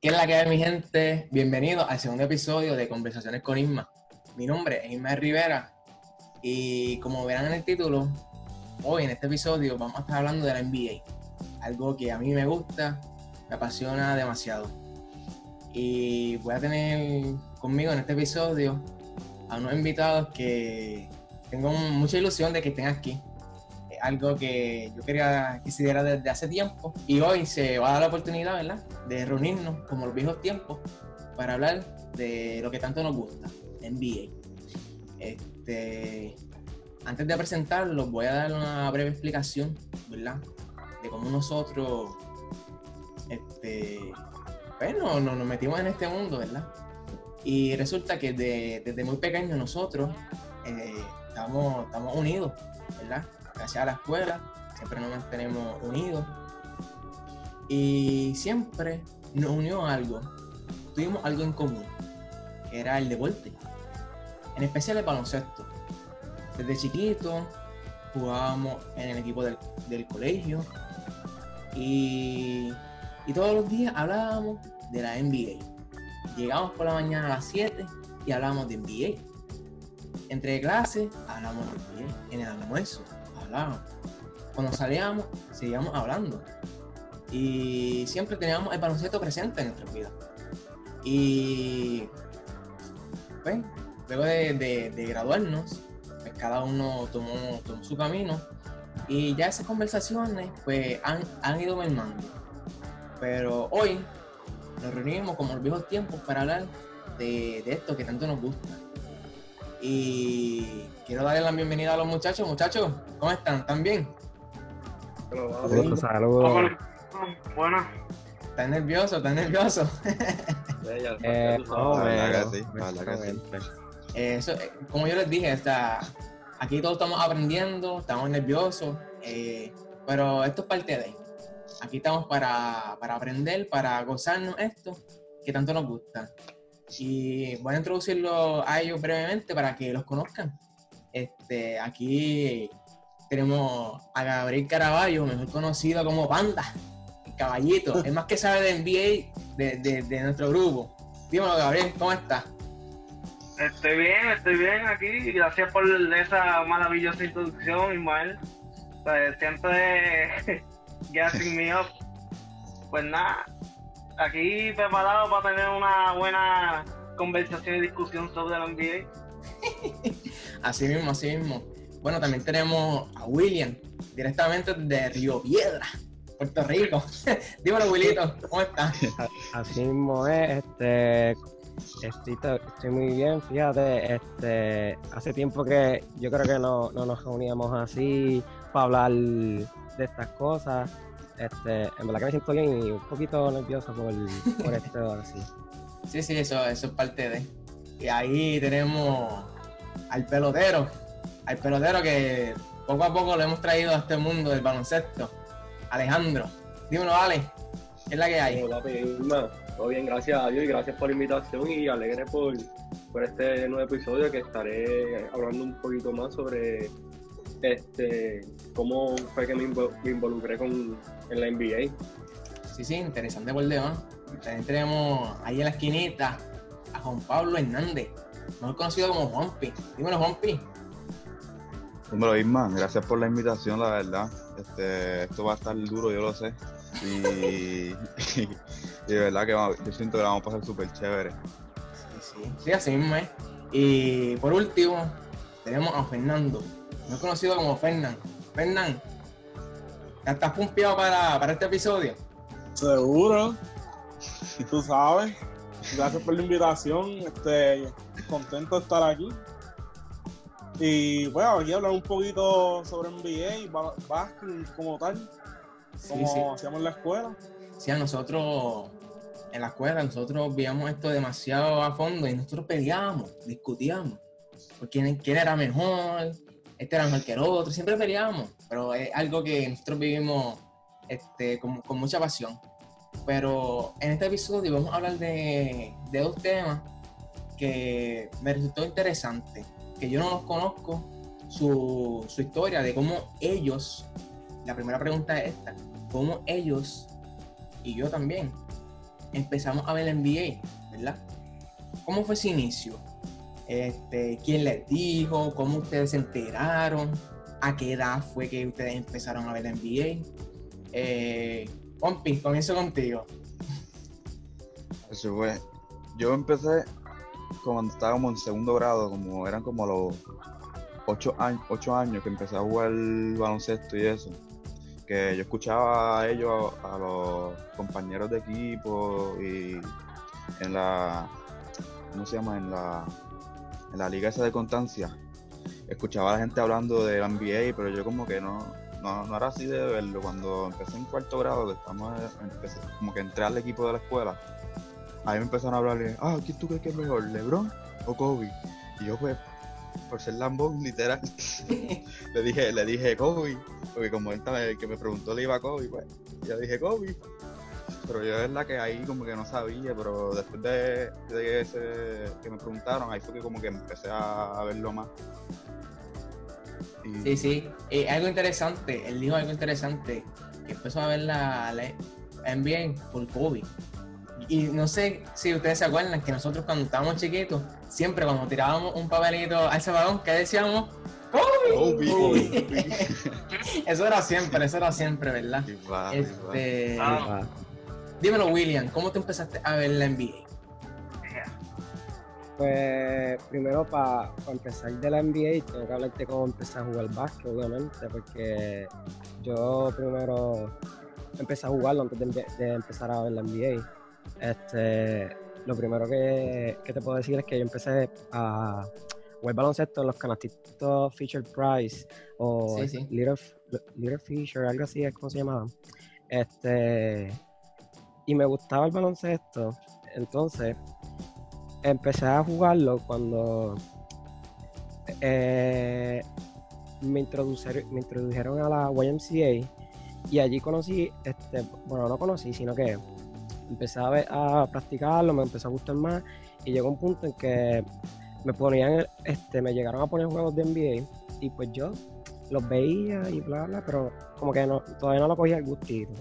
¿Qué es la que hay, mi gente? Bienvenidos al segundo episodio de Conversaciones con Isma. Mi nombre es Isma Rivera y como verán en el título, hoy en este episodio vamos a estar hablando de la NBA. Algo que a mí me gusta, me apasiona demasiado. Y voy a tener conmigo en este episodio a unos invitados que tengo mucha ilusión de que estén aquí algo que yo quería que se diera desde hace tiempo y hoy se va a dar la oportunidad, ¿verdad?, de reunirnos como los viejos tiempos para hablar de lo que tanto nos gusta, NBA. Este, antes de presentarlo, voy a dar una breve explicación, ¿verdad?, de cómo nosotros, este, bueno, nos, metimos en este mundo, ¿verdad? Y resulta que desde muy pequeños nosotros eh, estamos, estamos unidos, ¿verdad? Gracias a la escuela, siempre nos mantenemos unidos. Y siempre nos unió algo, tuvimos algo en común, que era el deporte, en especial el baloncesto. Desde chiquito jugábamos en el equipo del, colegio y, y todos los días hablábamos de la NBA. Llegábamos por la mañana a las 7 y hablábamos de NBA. Entre clases hablábamos de NBA. En el almuerzo cuando salíamos, seguíamos hablando. Y siempre teníamos el baloncesto presente en nuestra vida. Y pues, luego de, graduarnos, pues cada uno tomó, su camino. Y ya esas conversaciones pues han, han ido mermando. Pero hoy nos reunimos como los viejos tiempos para hablar de esto que tanto nos gusta. Y quiero darle la bienvenida a los muchachos. Muchachos, ¿cómo están? ¿Están bien? Saludos. Saludos. Bueno. ¿Estás nervioso? ¿Estás nervioso? eh, no, Eso, eh, como yo les dije, está, aquí todos estamos aprendiendo, estamos nerviosos, eh, pero esto es parte de. Aquí estamos para, para aprender, para gozarnos esto que tanto nos gusta. Y voy a introducirlo a ellos brevemente para que los conozcan. Este, aquí tenemos a Gabriel Caraballo, mejor conocido como Panda, el caballito, es más que sabe de NBA de, de, nuestro grupo. Dímelo, Gabriel, ¿cómo estás? Estoy bien, estoy bien aquí. Gracias por esa maravillosa introducción, Ismael. Pues, siempre getting me up. Pues nada, aquí preparado para tener una buena conversación y discusión sobre la NBA. así mismo, así mismo. Bueno, también tenemos a William, directamente de Río Piedra, Puerto Rico. Dímelo, Wilito, ¿cómo estás? Así mismo es, este, estoy, estoy, muy bien, fíjate, este, hace tiempo que yo creo que no, no nos reuníamos así para hablar de estas cosas. Este, en verdad que me siento bien y un poquito nervioso por, por esto así. Sí, sí, eso, eso es parte de. Y ahí tenemos al pelotero, al pelotero que poco a poco lo hemos traído a este mundo del baloncesto. Alejandro, dímelo, Ale, ¿qué es la que hay? Hola, todo bien, gracias a Dios y gracias por la invitación y alegre por, por este nuevo episodio que estaré hablando un poquito más sobre este cómo fue que me, involucré con, en la NBA. Sí, sí, interesante por demás. También tenemos ahí en la esquinita a Juan Pablo Hernández, mejor conocido como Juanpi. Dímelo, Juanpi. Dímelo, Isma, gracias por la invitación, la verdad. Este, esto va a estar duro, yo lo sé. Y, de verdad que yo siento que la vamos a pasar súper chévere. Sí, sí, sí, así mismo es. Y por último, tenemos a Fernando, no conocido como Fernán. Fernán, ¿ya estás pumpeado para, para este episodio? Seguro. Tú sabes. Gracias por la invitación. Este, contento de estar aquí. Y bueno, aquí hablar un poquito sobre NBA y básquet como tal. Como hacíamos en la escuela. Sí, a nosotros en la escuela, nosotros veíamos esto demasiado a fondo y nosotros peleábamos, discutíamos por quién, quién era mejor, este era mejor que el otro, siempre peleábamos, pero es algo que nosotros vivimos este, con, mucha pasión. Pero en este episodio vamos a hablar de, dos temas que me resultó interesante, que yo no los conozco, su, historia, de cómo ellos, la primera pregunta es esta, cómo ellos y yo también empezamos a ver la NBA, ¿verdad? ¿Cómo fue ese inicio? Este, ¿Quién les dijo? ¿Cómo ustedes se enteraron? ¿A qué edad fue que ustedes empezaron a ver NBA? Eh, Pompi, comienzo contigo. Eso fue. Yo empecé cuando estaba como en segundo grado, como eran como los ocho años, ocho años que empecé a jugar baloncesto y eso. Que yo escuchaba a ellos, a los compañeros de equipo y en la, ¿cómo se llama? En la, en la liga esa de constancia. Escuchaba a la gente hablando de la NBA, pero yo como que no, no, no era así de verlo. Cuando empecé en cuarto grado, estamos, como que entré al equipo de la escuela, ahí me empezaron a hablar, ah, ¿quién tú crees que es mejor, LeBron o Kobe? Y yo pues, por ser lambón, literal, le dije, le dije Kobe, porque como esta el que me preguntó le iba a Kobe, pues, yo dije Kobe. Pero yo es la que ahí como que no sabía, pero después de, de ese, que me preguntaron, ahí fue que como que empecé a, a verlo más. Y- Sí, sí. Eh, algo interesante, él dijo algo interesante, que empezó a ver la, la NBA por Kobe. Y no sé si ustedes se acuerdan que nosotros cuando estábamos chiquitos, siempre cuando tirábamos un papelito al balón, ¿qué decíamos? ¡Kobe! Kobe. eso era siempre, eso era siempre, ¿verdad? Y va, y va. Este, Ah. Dímelo, William, ¿cómo tú empezaste a ver la NBA? Pues primero para empezar de la NBA tengo que hablarte cómo empecé a jugar básquet, obviamente, porque yo primero empecé a jugarlo antes de, empe- de empezar a ver la NBA. Este, lo primero que, que te puedo decir es que yo empecé a jugar baloncesto en los canastitos Feature Price o Sí, sí. Little, Little Feature, algo así es como se llamaban. Este, y me gustaba el baloncesto, entonces empecé a jugarlo cuando eh, me, introdujeron, a la YMCA y allí conocí, este, bueno, no conocí, sino que empecé a practicarlo, me empezó a gustar más y llegó un punto en que me ponían, este, me llegaron a poner juegos de NBA y pues yo los veía y bla, bla, pero como que no, todavía no lo cogía el gustito.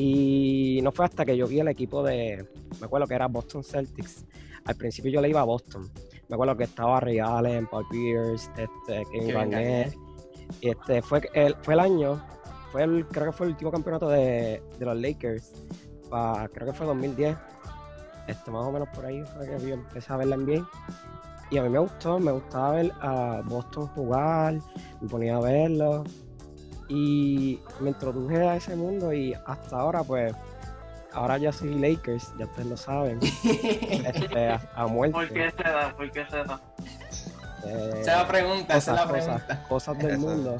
Y no fue hasta que yo vi el equipo de, me acuerdo que era Boston Celtics. Al principio yo le iba a Boston. Me acuerdo que estaba Ray Allen, Paul Pierce, este, Kevin Garnett. Y este fue el, fue el año, fue el, creo que fue el último campeonato de, de los Lakers. pa- creo que fue 2010. Este, más o menos por ahí fue que yo empecé a ver la NBA. Y a mí me gustó, me gustaba ver a Boston jugar, me ponía a verlo. Y me introduje a ese mundo y hasta ahora pues, ahora ya soy Lakers, ya ustedes lo saben, este, a, a muerte. ¿Por qué se da? ¿Por qué se da? Eh, Esa es la pregunta, esa es la cosas, pregunta. cosas, cosas del mundo.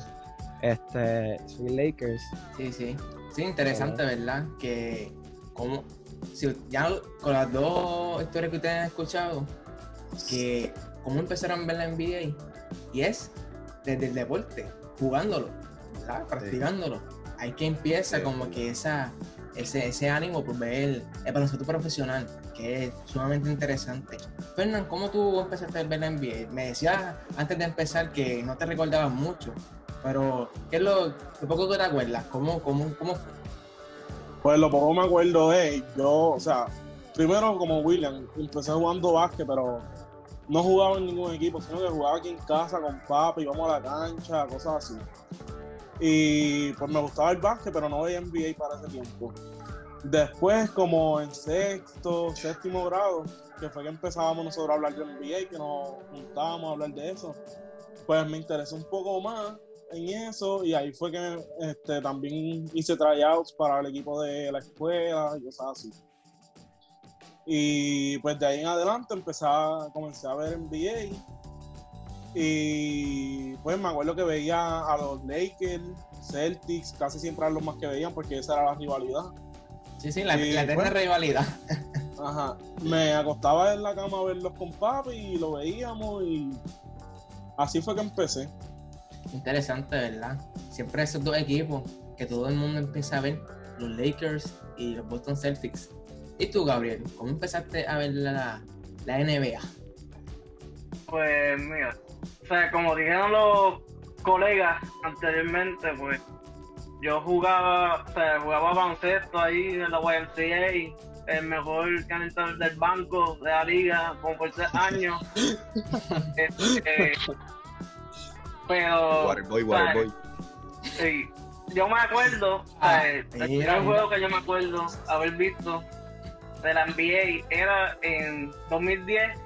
Este, soy Lakers. Sí, sí. Sí, interesante, ¿verdad? Que como si ya con las dos historias que ustedes han escuchado, que cómo empezaron a ver la NBA y es desde el deporte, jugándolo, Practicándolo. Ahí que empieza Sí, como que esa ese, ese ánimo por ver el baloncesto profesional, que es sumamente interesante. Fernán, ¿cómo tú empezaste a ver la NBA? Me decías antes de empezar que no te recordabas mucho, pero ¿qué es lo, lo poco que te acuerdas? ¿Cómo, cómo, cómo fue? Pues lo poco me acuerdo es, yo, o sea, primero como William, empecé jugando básquet, pero no jugaba en ningún equipo, sino que jugaba aquí en casa con papi, íbamos a la cancha, cosas así. Y pues me gustaba el básquet, pero no veía NBA para ese tiempo. Después, como en sexto, séptimo grado, que fue que empezábamos nosotros a hablar de NBA, que nos juntábamos a hablar de eso, pues me interesó un poco más en eso y ahí fue que este, también hice tryouts para el equipo de la escuela y cosas así. Y pues de ahí en adelante empecé comencé a ver NBA y pues me acuerdo que veía a los Lakers, Celtics, casi siempre eran los más que veían porque esa era la rivalidad. Sí, sí, la, Sí, la bueno. rivalidad. Ajá. Me acostaba en la cama a verlos con papi y lo veíamos y así fue que empecé. Interesante, ¿verdad? Siempre esos dos equipos que todo el mundo empieza a ver, los Lakers y los Boston Celtics. ¿Y tú, Gabriel? ¿Cómo empezaste a ver la, la NBA? Pues mira, sea, como dijeron los colegas anteriormente, pues yo jugaba, o sea, jugaba baloncesto ahí en la YMCA, el mejor cantor del banco de la liga, como por tres años. Este, pero, Waterboy, Waterboy. sí, yo me acuerdo, Ah, sea, el primer juego que yo me acuerdo haber visto de la NBA era en 2010,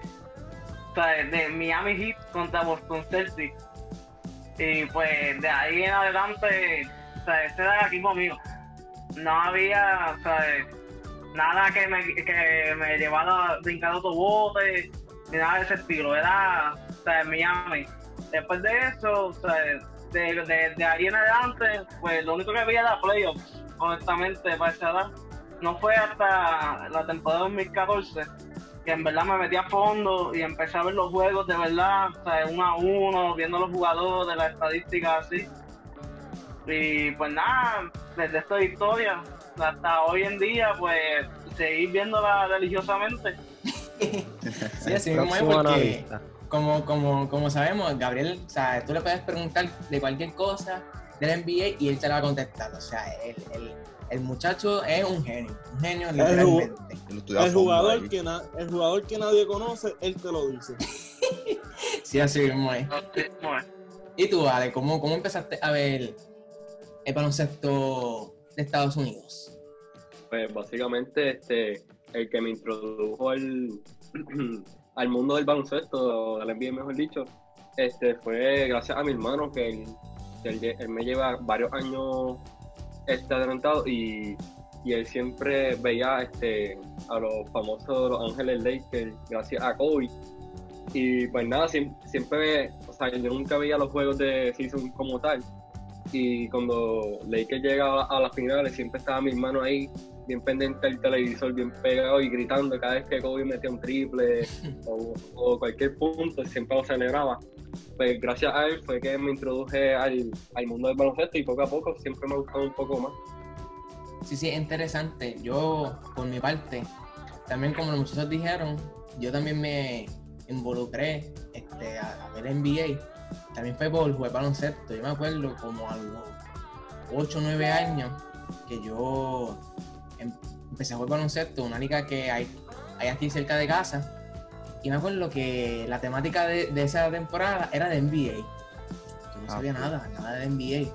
de Miami Heat contra Boston Celtics. Y pues de ahí en adelante, o ese era el equipo mío. No había, o sea, nada que me, que me llevara brincando otro bote, ni nada de ese estilo. Era, o Miami. Después de eso, o sea, de, de, de ahí en adelante, pues lo único que había era playoffs, honestamente, para esa edad. No fue hasta la temporada 2014 que en verdad me metí a fondo y empecé a ver los juegos de verdad, o sea, uno a uno, viendo los jugadores, las estadísticas así. Y pues nada, desde esta historia hasta hoy en día, pues seguir viéndola religiosamente. Sí, así mismo es porque, como, como, como sabemos, Gabriel, o sea, tú le puedes preguntar de cualquier cosa del NBA y él te la va a contestar. O sea, el, el, el muchacho es un genio, un genio El literalmente. El jugador, que na- el jugador que nadie conoce, él te lo dice. Sí, así mismo es. ¿Y tú, Ale, cómo, cómo empezaste a ver el baloncesto de Estados Unidos? Pues básicamente este, el que me introdujo al, al mundo del baloncesto, del NBA mejor dicho, este, fue gracias a mi hermano que él, que él, lle- él me lleva varios años este, adelantado y, y él siempre veía este, a los famosos Los Ángeles Lakers gracias a Kobe. Y pues nada, siem- siempre, o sea, yo nunca veía los juegos de season como tal. Y cuando Lakers llegaba a las finales, siempre estaba mi hermano ahí, bien pendiente del televisor, bien pegado y gritando cada vez que Kobe metía un triple o, o cualquier punto, siempre lo celebraba. Pues gracias a él fue que me introduje al, al mundo del baloncesto y poco a poco siempre me ha gustado un poco más. Sí, sí, es interesante. Yo, por mi parte, también como los muchachos dijeron, yo también me involucré este, a, a ver NBA. También fue por jugar baloncesto. Yo me acuerdo como a los 8 o 9 años que yo em- empecé a jugar baloncesto, una liga que hay, hay aquí cerca de casa. Y me acuerdo que la temática de, de esa temporada era de NBA. Yo no Ah, sabía nada, nada de NBA.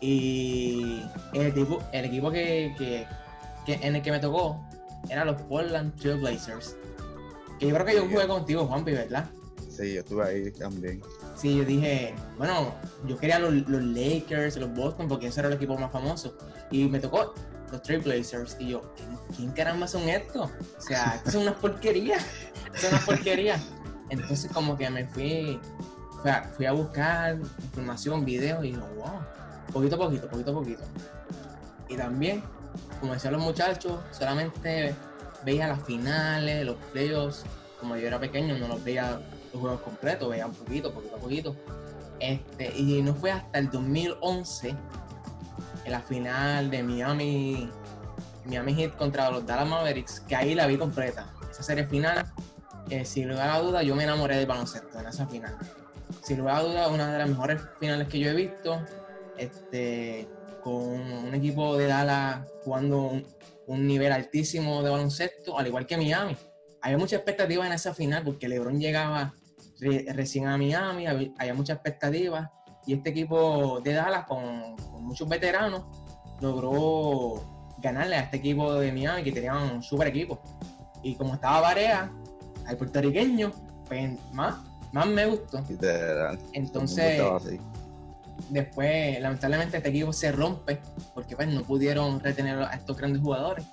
Y el, tipo, el equipo que, que- que- en el que me tocó era los Portland Trail Blazers. Que yo creo que yo jugué contigo, Juanpi, ¿verdad? Sí, yo estuve ahí también. Sí, yo dije, bueno, yo quería los, los Lakers, los Boston, porque ese era el equipo más famoso. Y me tocó los Trail Blazers. Y yo, ¿quién, quién caramba son estos? O sea, son unas porquerías. Son unas porquerías. Entonces, como que me fui, fui a, fui a buscar información, videos, y digo, wow, poquito a poquito, poquito a poquito. Y también, como decían los muchachos, solamente veía las finales, los playoffs. Como yo era pequeño, no los veía los juegos completos, veía un poquito, poquito a poquito. Este, y no fue hasta el 2011, en la final de Miami, Miami Heat contra los Dallas Mavericks, que ahí la vi completa. Esa serie final, eh, sin lugar a duda, yo me enamoré del baloncesto en esa final. Sin lugar a duda, una de las mejores finales que yo he visto, este, con un equipo de Dallas jugando un, nivel altísimo de baloncesto, al igual que Miami. Había mucha expectativa en esa final porque LeBron llegaba re- recién a Miami, había, había mucha expectativa y este equipo de Dallas con, con muchos veteranos logró ganarle a este equipo de Miami que tenía un super equipo. Y como estaba Barea, al puertorriqueño, pues más, más me gustó. Entonces, después, lamentablemente, este equipo se rompe porque pues no pudieron retener a estos grandes jugadores.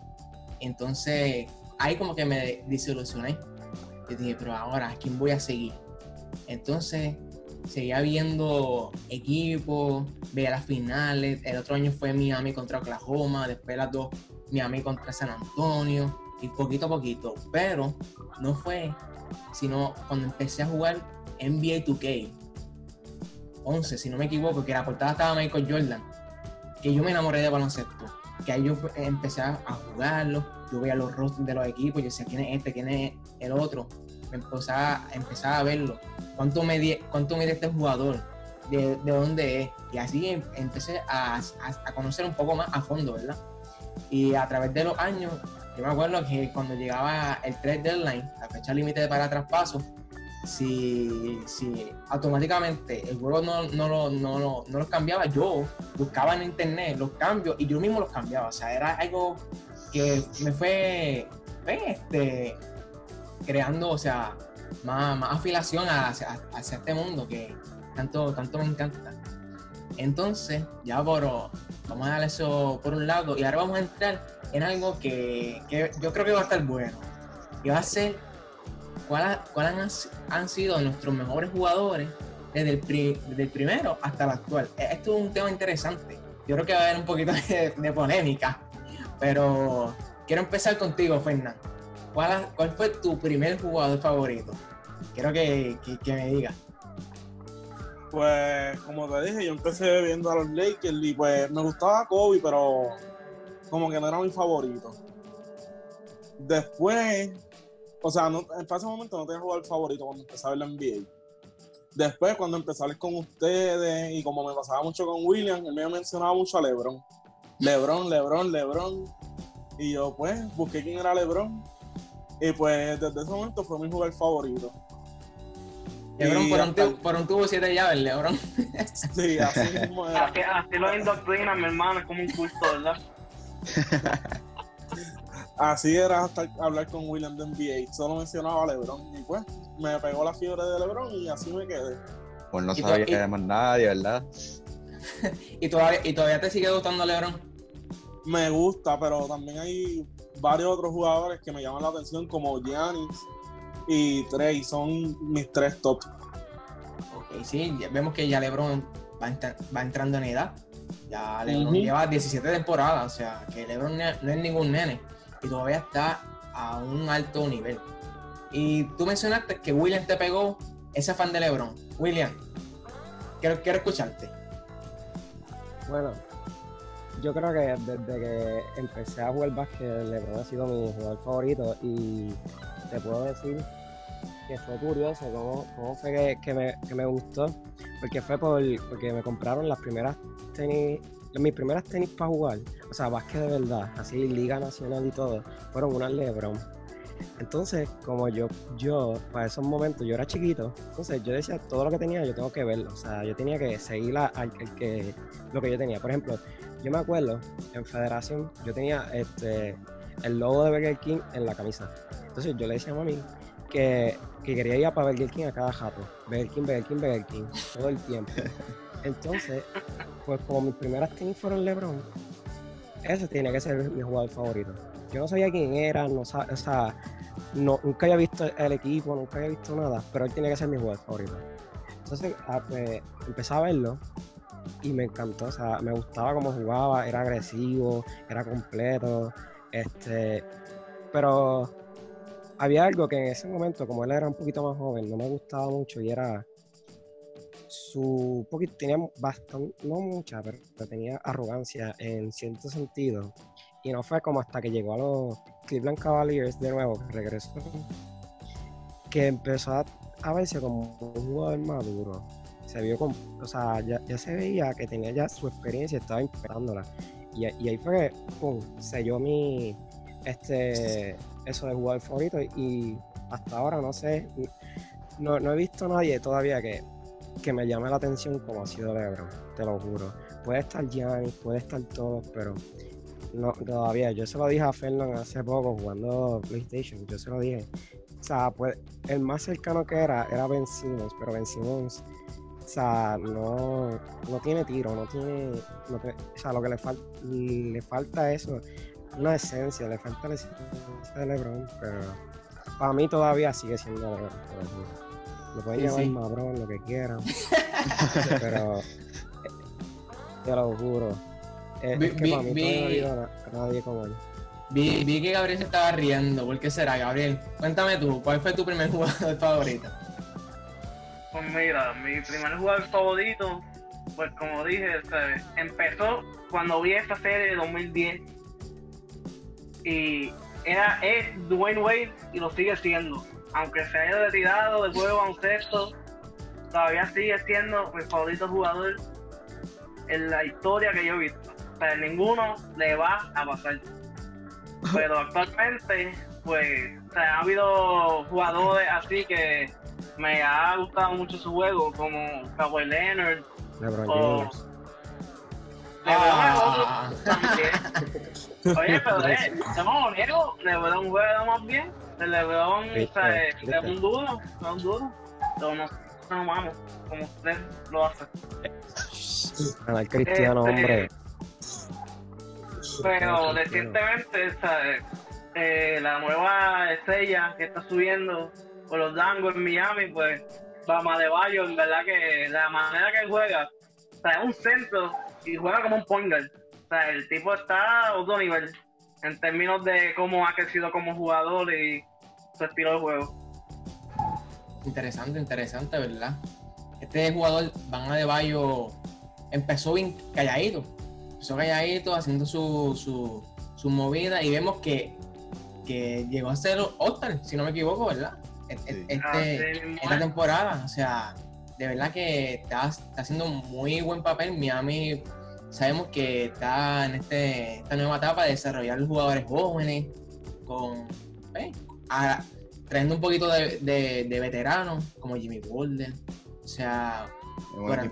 Entonces, ahí como que me desilusioné. Y dije, pero ahora, ¿a quién voy a seguir? Entonces, seguía viendo equipos, veía las finales. El otro año fue Miami contra Oklahoma, después las dos, Miami contra San Antonio, y poquito a poquito. Pero no fue, sino cuando empecé a jugar NBA 2K, 11, si no me equivoco, que la portada estaba Michael Jordan, que yo me enamoré de baloncesto, que ahí yo empecé a jugarlo, yo veía los rostros de los equipos, yo decía, ¿quién es este? ¿quién es el otro? Me empezaba, empezaba a verlo, ¿cuánto mide, cuánto mide este jugador? de, de dónde es. Y así em- empecé a- a conocer un poco más a fondo, ¿verdad? Y a través de los años, yo me acuerdo que cuando llegaba el trade deadline, la fecha límite para traspaso, si, si automáticamente el juego no, no, lo- no, lo- no los cambiaba, yo buscaba en internet los cambios y yo mismo los cambiaba. O sea, era algo que me fue pues, este, creando, o sea, más, más afilación hacia, hacia este mundo que tanto, tanto me encanta. Entonces, ya por, vamos a dar eso por un lado y ahora vamos a entrar en algo que, que yo creo que va a estar bueno. Y va a ser cuáles cuáles han, han sido nuestros mejores jugadores desde el, pri- desde el primero hasta el actual. E- Esto es un tema interesante. Yo creo que va a haber un poquito de, polémica, pero quiero empezar contigo, Fernán. ¿Cuál, ¿Cuál fue tu primer jugador favorito? Quiero que, que, que me digas. Pues, como te dije, yo empecé viendo a los Lakers y pues me gustaba Kobe, pero como que no era mi favorito. Después, o sea, no, en ese momento no tenía jugador favorito cuando empecé a ver la NBA. Después, cuando empecé a hablar con ustedes y como me pasaba mucho con William, él me mencionaba mucho a LeBron. LeBron, LeBron, LeBron. Y yo, pues, busqué quién era LeBron. Y pues, desde ese momento fue mi jugador favorito. Lebron por un, hasta- tubo, por un tubo siete llaves, Lebron. Sí, así mismo era. Así, así lo indoctrinan, mi hermano, es como un culto, ¿verdad? Así era hasta hablar con William de NBA. Solo mencionaba a LeBron. Y pues me pegó la fiebre de LeBron y así me quedé. Pues no sabía que era más nadie, ¿verdad? y, todavía, y todavía te sigue gustando Lebron. Me gusta, pero también hay varios otros jugadores que me llaman la atención, como Giannis y Trey. Son mis tres top. Ok, sí, ya vemos que ya LeBron va, entra- va entrando en edad. Ya LeBron lleva 17 temporadas, o sea, que LeBron no es ningún nene y todavía está a un alto nivel. Y tú mencionaste que William te pegó ese fan de LeBron. William, quiero, quiero escucharte. Bueno, yo creo que desde que empecé a jugar básquet, LeBron ha sido mi jugador favorito y te puedo decir que fue curioso cómo, cómo fue que, que me, que me gustó, porque fue por, porque me compraron las primeras tenis, mis primeras tenis para jugar, o sea, básquet de verdad, así liga nacional y todo, fueron unas LeBron. Entonces, como yo, yo, para esos momentos, yo era chiquito, entonces yo decía, todo lo que tenía yo tengo que verlo, o sea, yo tenía que seguir a- al el que, lo que yo tenía. Por ejemplo, yo me acuerdo, en Federación, yo tenía este, el logo de Burger King en la camisa. Entonces yo le decía a mami que, que quería ir a para Burger King a cada jato. Burger King, Burger King, Burger King, todo el tiempo. Entonces, pues como mis primeras tenis fueron LeBron, ese tiene que ser mi jugador favorito. Yo no sabía quién era, no o sea, nunca había visto el equipo, nunca había visto nada, pero él tiene que ser mi jugador favorito. Entonces, ah, pues, empecé a verlo y me encantó, o sea, me gustaba cómo jugaba, era agresivo, era completo, este, pero había algo que en ese momento, como él era un poquito más joven, no me gustaba mucho y era su poquito, tenía bastante, no mucha, pero, tenía arrogancia en cierto sentido. Y no fue como hasta que llegó a los Cleveland Cavaliers de nuevo, que regresó, que empezó a, a verse como un jugador maduro. Se vio con, o sea, ya, ya se veía que tenía ya su experiencia, estaba imperándola. Y, y ahí fue que, pum, selló mi, este, eso de jugador favorito. Y hasta ahora no sé, no, no he visto a nadie todavía que, que me llame la atención como ha sido LeBron, te lo juro. Puede estar Giannis, puede estar todo, pero no, todavía. Yo se lo dije a Fernan hace poco jugando PlayStation, yo se lo dije. O sea, pues, el más cercano que era era Ben Simmons, pero Ben Simmons, o sea, no, no tiene tiro, no tiene, o sea, lo que le, fal- le falta eso, una esencia, le falta la esencia de LeBron, pero para mí todavía sigue siendo LeBron. lo pueden Sí, llamar sí. Mabrón, lo que quieran, pero te lo juro. Es, Vi- es que vi- para mí vi- todavía no ha habido na- nadie como él. Vi, vi que Gabriel se estaba riendo. ¿Por qué será, Gabriel? Cuéntame tú, ¿cuál fue tu primer jugador favorito? Pues mira, mi primer jugador favorito, pues como dije, o sea, empezó cuando vi esta serie de 2010 y era es Dwayne Wade y lo sigue siendo, aunque se haya retirado del juego de baloncesto, todavía sigue siendo mi favorito jugador en la historia que yo he visto. O sea, ninguno le va a pasar. Pero actualmente, pues, o sea, ha habido jugadores así que me ha gustado mucho su juego, como Kawhi Leonard LeBron o James. Ah. LeBron también. Oye, pero eh, estamos unidos, LeBron juega más bien. El LeBron, Viste, es viste. un duro, es un duro. Pero no no vamos, como usted lo hace. Ah, el cristiano, Este, hombre. Pero recientemente, ¿sabes? Eh, la nueva estrella que está subiendo por los Dangos en Miami, pues Bama de Bayo, en verdad que la manera que juega, o sea, es un centro y juega como un point guard. O sea, el tipo está a otro nivel en términos de cómo ha crecido como jugador y su estilo de juego. Interesante, interesante, ¿verdad? Este jugador, Van Adebayo, empezó bien calladito. Empezó calladito, haciendo su, su, su movida y vemos que, que llegó a ser All-Star, si no me equivoco, ¿verdad? E- Sí. e- Así Este, mismo esta es. temporada, o sea, de verdad que está, está haciendo un muy buen papel. Miami, sabemos que está en este, esta nueva etapa de desarrollar jugadores jóvenes, con eh, a- trayendo un poquito de, de, de veteranos, como Jimmy Butler, o sea, Goran.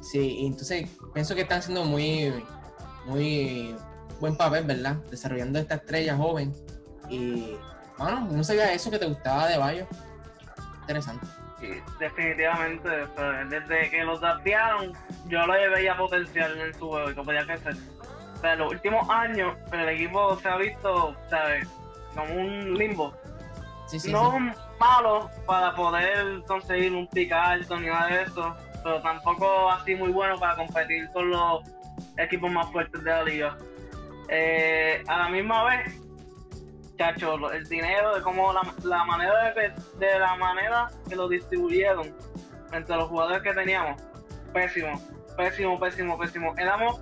Sí, y entonces pienso que están haciendo muy, muy buen papel, ¿verdad? Desarrollando esta estrella joven. Y, bueno, no sabía eso que te gustaba de Bayo. Interesante. Sí, definitivamente, desde que lo draftearon, yo le veía potencial en su juego y que podía crecer. O sea, en los últimos años, el equipo se ha visto, ¿sabes? Como un limbo. Sí, sí, no malo para poder conseguir un pick alto ni nada de eso, pero tampoco así muy bueno para competir con los equipos más fuertes de la liga. Eh, a la misma vez, chacho, el dinero, de cómo la, la manera de, de la manera que lo distribuyeron entre los jugadores que teníamos, pésimo, pésimo, pésimo, pésimo. Éramos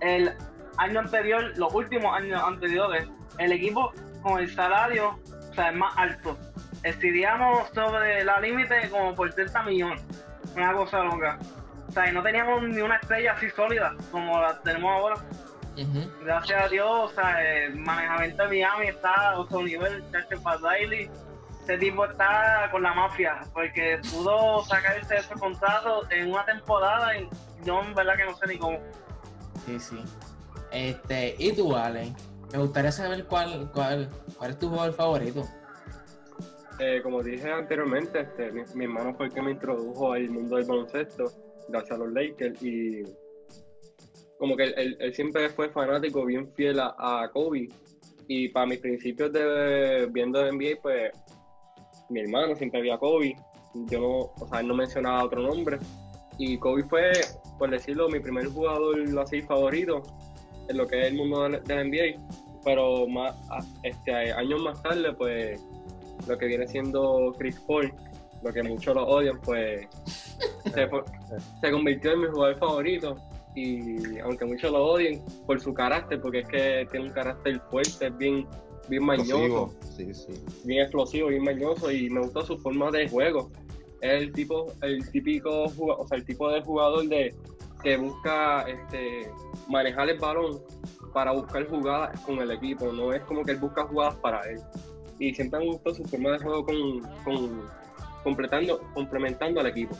el año anterior, los últimos años anteriores, el equipo con el salario o sea, más alto. Decidíamos sobre la límite como por 30 millones. Una cosa loca. O sea, y no teníamos ni una estrella así sólida como la tenemos ahora. Gracias a Dios, o sea, el manejamiento de Miami está a otro nivel. Chacho Riley, ese tipo está con la mafia, porque pudo sacarse ese contrato en una temporada y yo en verdad que no sé ni cómo. Sí, sí. Este, ¿y tú, Ale? Me gustaría saber cuál, cuál, cuál es tu jugador favorito. Eh, como dije anteriormente, este, mi, mi hermano fue el que me introdujo al mundo del baloncesto, gracias a los Lakers, y como que él, él- él siempre fue fanático, bien fiel a, a Kobe, y para mis principios de viendo el NBA, pues mi hermano siempre veía a Kobe, yo no, o sea, él no mencionaba otro nombre, y Kobe fue, por decirlo, mi primer jugador así favorito en lo que es el mundo del, del NBA, pero más, este, años más tarde, pues lo que viene siendo Chris Paul, lo que muchos lo odian, pues se convirtió en mi jugador favorito. Y aunque muchos lo odien por su carácter, porque es que tiene un carácter fuerte, es bien, bien mañoso. Sí, sí. bien explosivo, bien mañoso, y me gustó su forma de juego. Es el tipo, el típico o sea, el tipo de jugador de que busca este manejar el balón para buscar jugadas con el equipo, no es como que él busca jugadas para él. Y siempre me gustó su forma de juego con, con completando, complementando al equipo.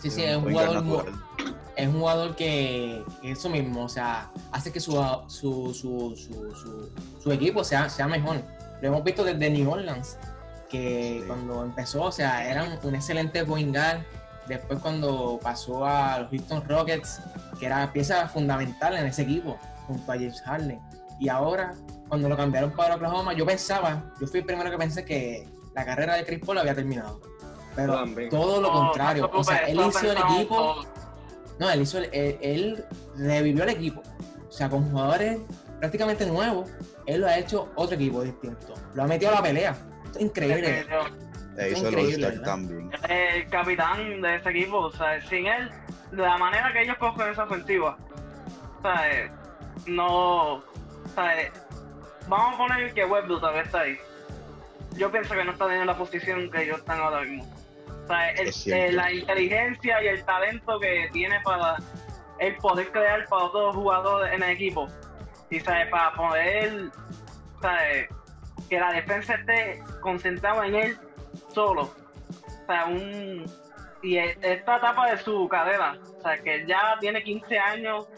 Sí, sí, un es un jugador, guard mu- natural. Es un jugador que, eso mismo, o sea, hace que su, su, su, su, su, su equipo sea, sea mejor. Lo hemos visto desde New Orleans, que Sí. cuando empezó, o sea, eran un excelente point guard. Después cuando pasó a los Houston Rockets, que era pieza fundamental en ese equipo, junto a James Harden. Y ahora, cuando lo cambiaron para Oklahoma, yo pensaba, yo fui el primero que pensé que la carrera de Chris Paul había terminado. Pero También. todo lo No, contrario. no O sea, él hizo el equipo. No, él hizo el- él, él revivió el equipo. O sea, con jugadores prácticamente nuevos, él lo ha hecho otro equipo distinto. Lo ha metido a la pelea. Esto es increíble. todos. E hizo el también. el capitán de ese equipo, o sea, sin él, de la manera que ellos cogen esa ofensiva, o sea, eh, no, o sea, eh, vamos a poner que Westbrook todavía está ahí. Yo pienso que no está en la posición que ellos están ahora mismo. O sea, el- eh, la inteligencia y el talento que tiene para el poder crear para otros jugadores en el equipo. Y ¿sabes? para poder ¿sabes? que la defensa esté concentrada en él solo. O sea, un y e- esta etapa de su carrera, o sea, que ya tiene 15 años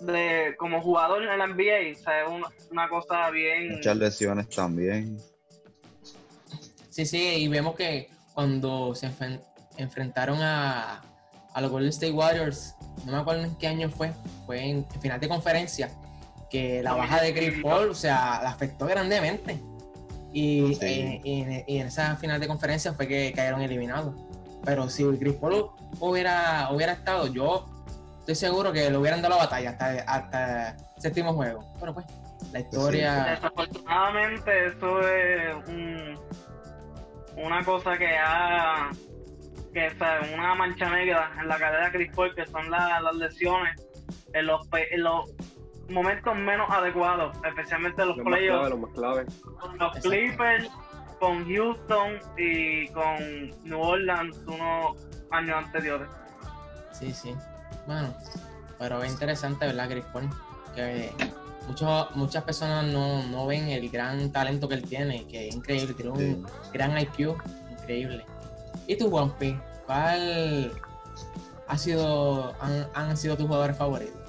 de como jugador en la NBA, o sea, es una, una cosa bien Muchas lesiones también. Sí, sí, y vemos que cuando se enfren- enfrentaron a, a los Golden State Warriors, no me acuerdo en qué año fue, fue en, en final de conferencia, que la baja de Chris Paul, o sea, la afectó grandemente. Y, Sí. eh, y en, y en esa final de conferencia fue que cayeron eliminados. Pero si Chris Paul hubiera, hubiera estado, yo estoy seguro que le hubieran dado la batalla hasta, hasta el séptimo juego. Pero pues, la historia... Desafortunadamente eso es un- una cosa que ha que o sea, una mancha negra en la carrera de Chris Paul que son la- las lesiones en los, pe- en los momentos menos adecuados, especialmente en los Lo más clave, playoffs, lo más los. Clippers, con Houston y con New Orleans unos años anteriores. Sí, sí. Bueno, pero es interesante, ¿verdad, Chris Paul? Que muchos, muchas personas no, no ven el gran talento que él tiene, que es increíble, tiene un Sí. gran IQ, increíble. ¿Y tú, Juanpi? ¿Cuál ha sido, han, han sido tus jugadores favoritos?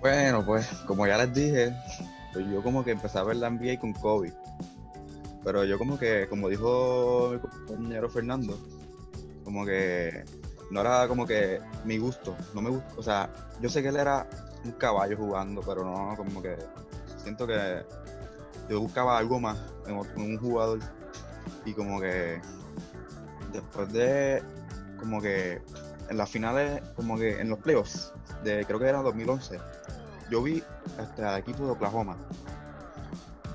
Bueno, pues, como ya les dije, pues yo como que empecé a ver la NBA con Kobe. Pero yo como que, como dijo mi compañero Fernando, como que no era como que mi gusto, no me gusta, o sea, yo sé que él era un caballo jugando, pero no, como que siento que yo buscaba algo más en, un jugador y como que después de, como que en las finales, como que en los playoffs, de creo que era 2011, yo vi este, al equipo de Oklahoma.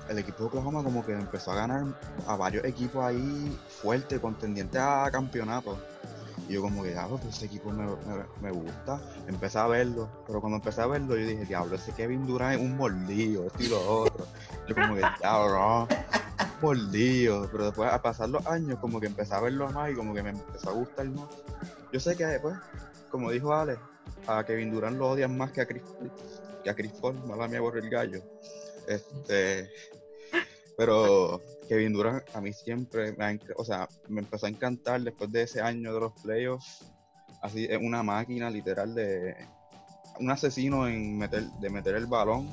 El equipo de Oklahoma como que empezó a ganar a varios equipos ahí fuertes, contendientes a campeonatos. Y yo como que, diablo, pues ese equipo me, me- gusta. Empecé a verlo, pero cuando empecé a verlo yo dije, diablo, ese Kevin Durant es un mordido, esto y lo otro. Yo como que, diablo, mordido. Pero después a pasar los años como que empecé a verlo más y como que me empezó a gustar más. Yo sé que después, como dijo Ale, a Kevin Durant lo odian más que a Chris que a Chris Paul, mala mía por el gallo. Este, pero Kevin Durant a mí siempre, me ha o sea, me empezó a encantar después de ese año de los playoffs. Así es una máquina literal de un asesino en meter, de meter el balón.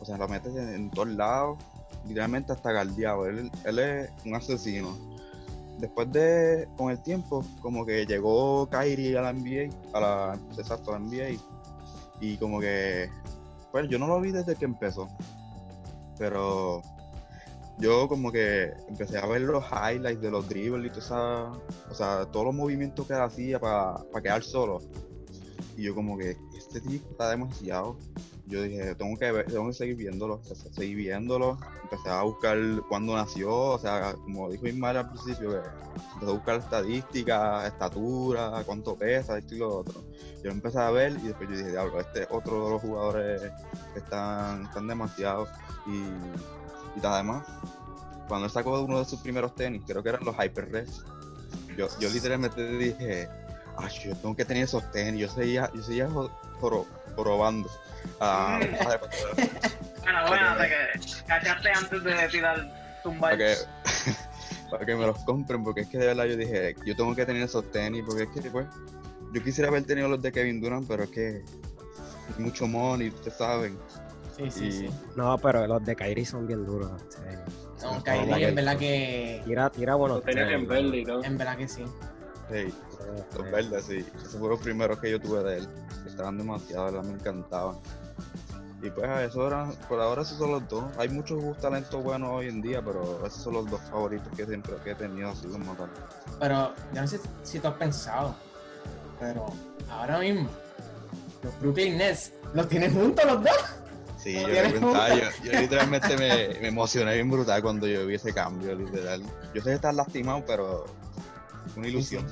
O sea, lo metes en, en todos lados, literalmente hasta galdeado. Él, él es un asesino. Después de, con el tiempo, como que llegó Kyrie a la NBA, a la, exacto, la NBA, y como que, pues yo no lo vi desde que empezó, pero yo como que empecé a ver los highlights de los dribbles y toda esa, o sea, todos los movimientos que hacía para quedar solo, y yo como que, este tipo está demasiado, yo dije, tengo que ver, tengo que seguir viéndolo, a seguir viéndolo, empecé a buscar cuándo nació, o sea, como dijo Ismael al principio, empecé a buscar estadísticas, estatura, cuánto pesa, esto y lo otro. Yo lo empecé a ver y después yo dije, diablo, este es otro de los jugadores están, están demasiado. Y, y además, cuando él sacó uno de sus primeros tenis, creo que eran los Hyper Res, yo, yo literalmente dije, ay, yo tengo que tener esos tenis, yo seguía, yo seguía jo- joro- jorobando. a- a- Bueno, bueno, te cachaste antes de tirar tumbar. para que, para que me los compren, porque es que de verdad yo dije, yo tengo que tener esos tenis, porque es que pues, yo quisiera haber tenido los de Kevin Durant, pero es que mucho money, ustedes saben. Sí, sí, Y- sí. No, pero los de Kyrie son bien duros. este, No, que- en verdad que. Tira, tira buenos tenía y todo. En verdad que sí. Hey, este, los verdes, sí. Esos fueron los primeros que yo tuve de él. Estaban demasiado, ¿verdad? me encantaban. Y pues eso eran, por ahora esos son los dos. Hay muchos talentos buenos hoy en día, pero esos son los dos favoritos que siempre que he tenido así como tal. Pero yo no sé si tú has pensado, pero ahora mismo, los Brooklyn Nets los tienen juntos los dos. Sí, yo, lo pensaba, yo, yo literalmente me, me emocioné bien brutal cuando yo vi ese cambio, literal. Yo sé que estás lastimado, pero es una ilusión.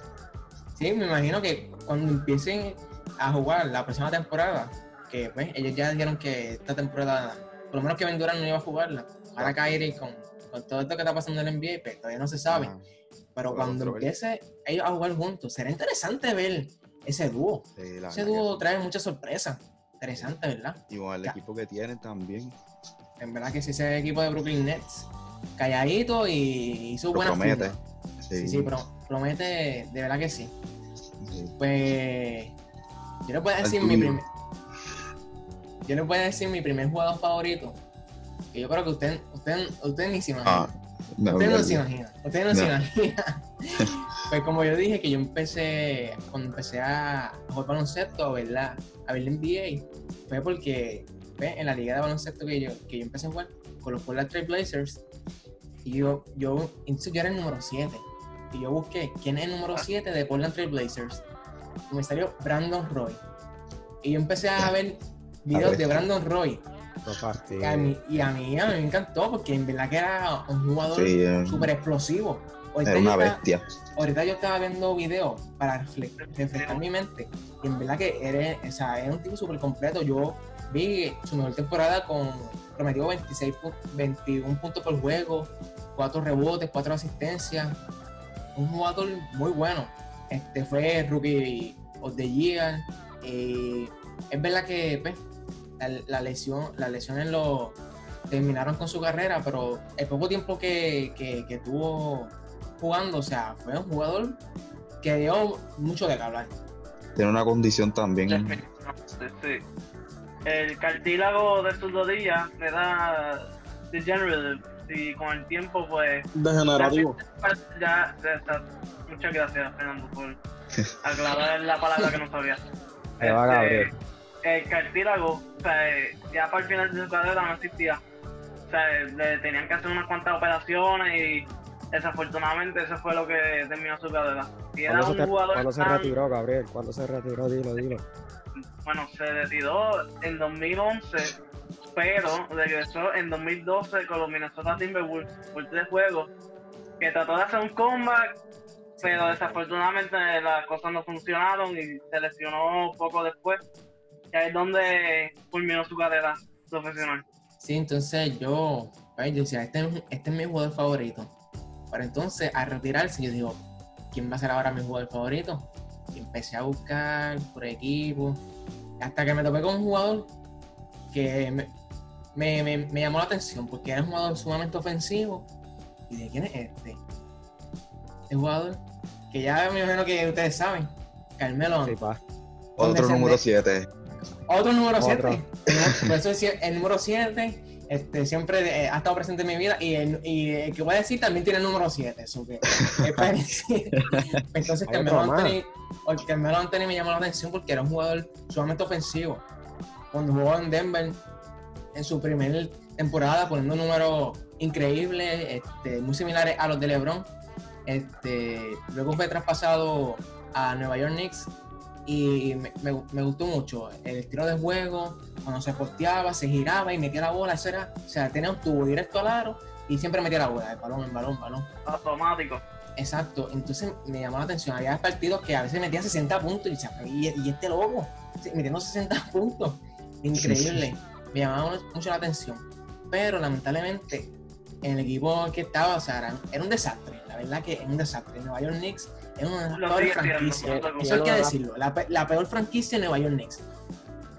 Sí, me imagino que cuando empiecen a jugar la próxima temporada, que pues ellos ya dijeron que esta temporada por lo menos Kevin Durant no iba a jugarla. Ahora Kyrie con, con todo esto que está pasando en el NBA, pues todavía no se sabe. Pero Todo cuando empiece ellos a jugar juntos, será interesante ver ese dúo. sí, Ese dúo trae muchas sorpresas. Interesante, ¿verdad? Y con el Ya. equipo que tienen también. En verdad que sí, ese equipo de Brooklyn Nets, calladito y hizo buena promete. Sí, Sí, sí, pro- promete, de verdad que sí. sí. Pues yo les voy a Al decir mi primer, yo les voy a decir mi primer jugador favorito. Que yo creo que usted, usted, usted ni se imagina. Ah, no, Ustedes no no, se imaginan, ustedes no, se No. pues como yo dije que yo empecé, cuando empecé a jugar baloncesto, a verla, a ver la NBA, fue porque en la liga de baloncesto que yo, que yo empecé a jugar con los Portland Trail Blazers, y yo, yo, yo era el número 7. Y yo busqué quién es el número 7 de Portland Trail Blazers. Y me salió Brandon Roy. Y yo empecé a ver videos de. Brandon Roy. Y a mí, y a mí, a mí me encantó porque en verdad que era un jugador Sí, eh, súper explosivo. Era una bestia. Ahorita yo estaba viendo videos para refle- refrescar mi mente y en verdad que era, o sea, era un tipo súper completo. Yo vi su mejor temporada con prometió 26, pu- 21 puntos por juego, 4 rebotes, 4 asistencias. Un jugador muy bueno. Este fue rookie of the year. y es verdad que pues, la, la lesión, las lesiones lo terminaron con su carrera, pero el poco tiempo que, que tuvo jugando, o sea, fue un jugador que dio mucho de qué hablar. Tiene una condición también. Sí. El cartílago de sus rodillas le da degenerative y con el tiempo pues Degenerativo. ya, ya está. Muchas gracias Fernando por aclarar la palabra que no sabía. Va Este, el cartílago, o sea, ya para el final de su carrera no existía. O sea, le tenían que hacer unas cuantas operaciones y desafortunadamente eso fue lo que terminó su carrera. Y era ¿Cuándo se, un te- jugador cuándo se tan- retiró, Gabriel? ¿Cuándo se retiró? Dilo, dilo. bueno, se retiró en 2011, pero regresó en 2012 con los Minnesota Timberwolves por tres juegos, que trató de hacer un comeback, pero desafortunadamente las cosas no funcionaron y se lesionó poco después, y ahí es donde culminó su carrera profesional. Sí, entonces yo, pues, yo decía, este, es- este es mi jugador favorito. Pero entonces, al retirarse, yo digo, ¿quién va a ser ahora mi jugador favorito? Y empecé a buscar por equipo, hasta que me topé con un jugador que me, me- me- me llamó la atención, porque era un jugador sumamente ofensivo. ¿Y de quién es este? Este jugador, que ya me imagino que ustedes saben, Carmelo Sí. Otro número 7. Otro número Otro. 7. Por eso decía, el número 7 este, siempre eh, ha estado presente en mi vida y el, y el que voy a decir también tiene el número 7. Eso que. Entonces, Carmelo. Anthony, Carmelo Anthony me llamó la atención porque era un jugador sumamente ofensivo. Cuando jugó en Denver, en su primera temporada, poniendo números increíbles, este, muy similares a los de LeBron. Este, luego fue traspasado a Nueva York Knicks y me, me- me gustó mucho el estilo de juego, cuando se posteaba, se giraba y metía la bola, eso era, o sea, tenía un tubo directo al aro y siempre metía la bola, el balón, el balón, el balón. Automático. Exacto, entonces me llamó la atención, había partidos que a veces metía 60 puntos y decía, y, y este loco, metiendo 60 puntos, increíble, me llamaba mucho- la atención, pero lamentablemente en el equipo que estaba, o sea, era, era un desastre, la verdad que es un desastre, Nueva York Knicks es una de las peores franquicias, eso hay que decirlo, la, pe- la peor franquicia de Nueva York Knicks.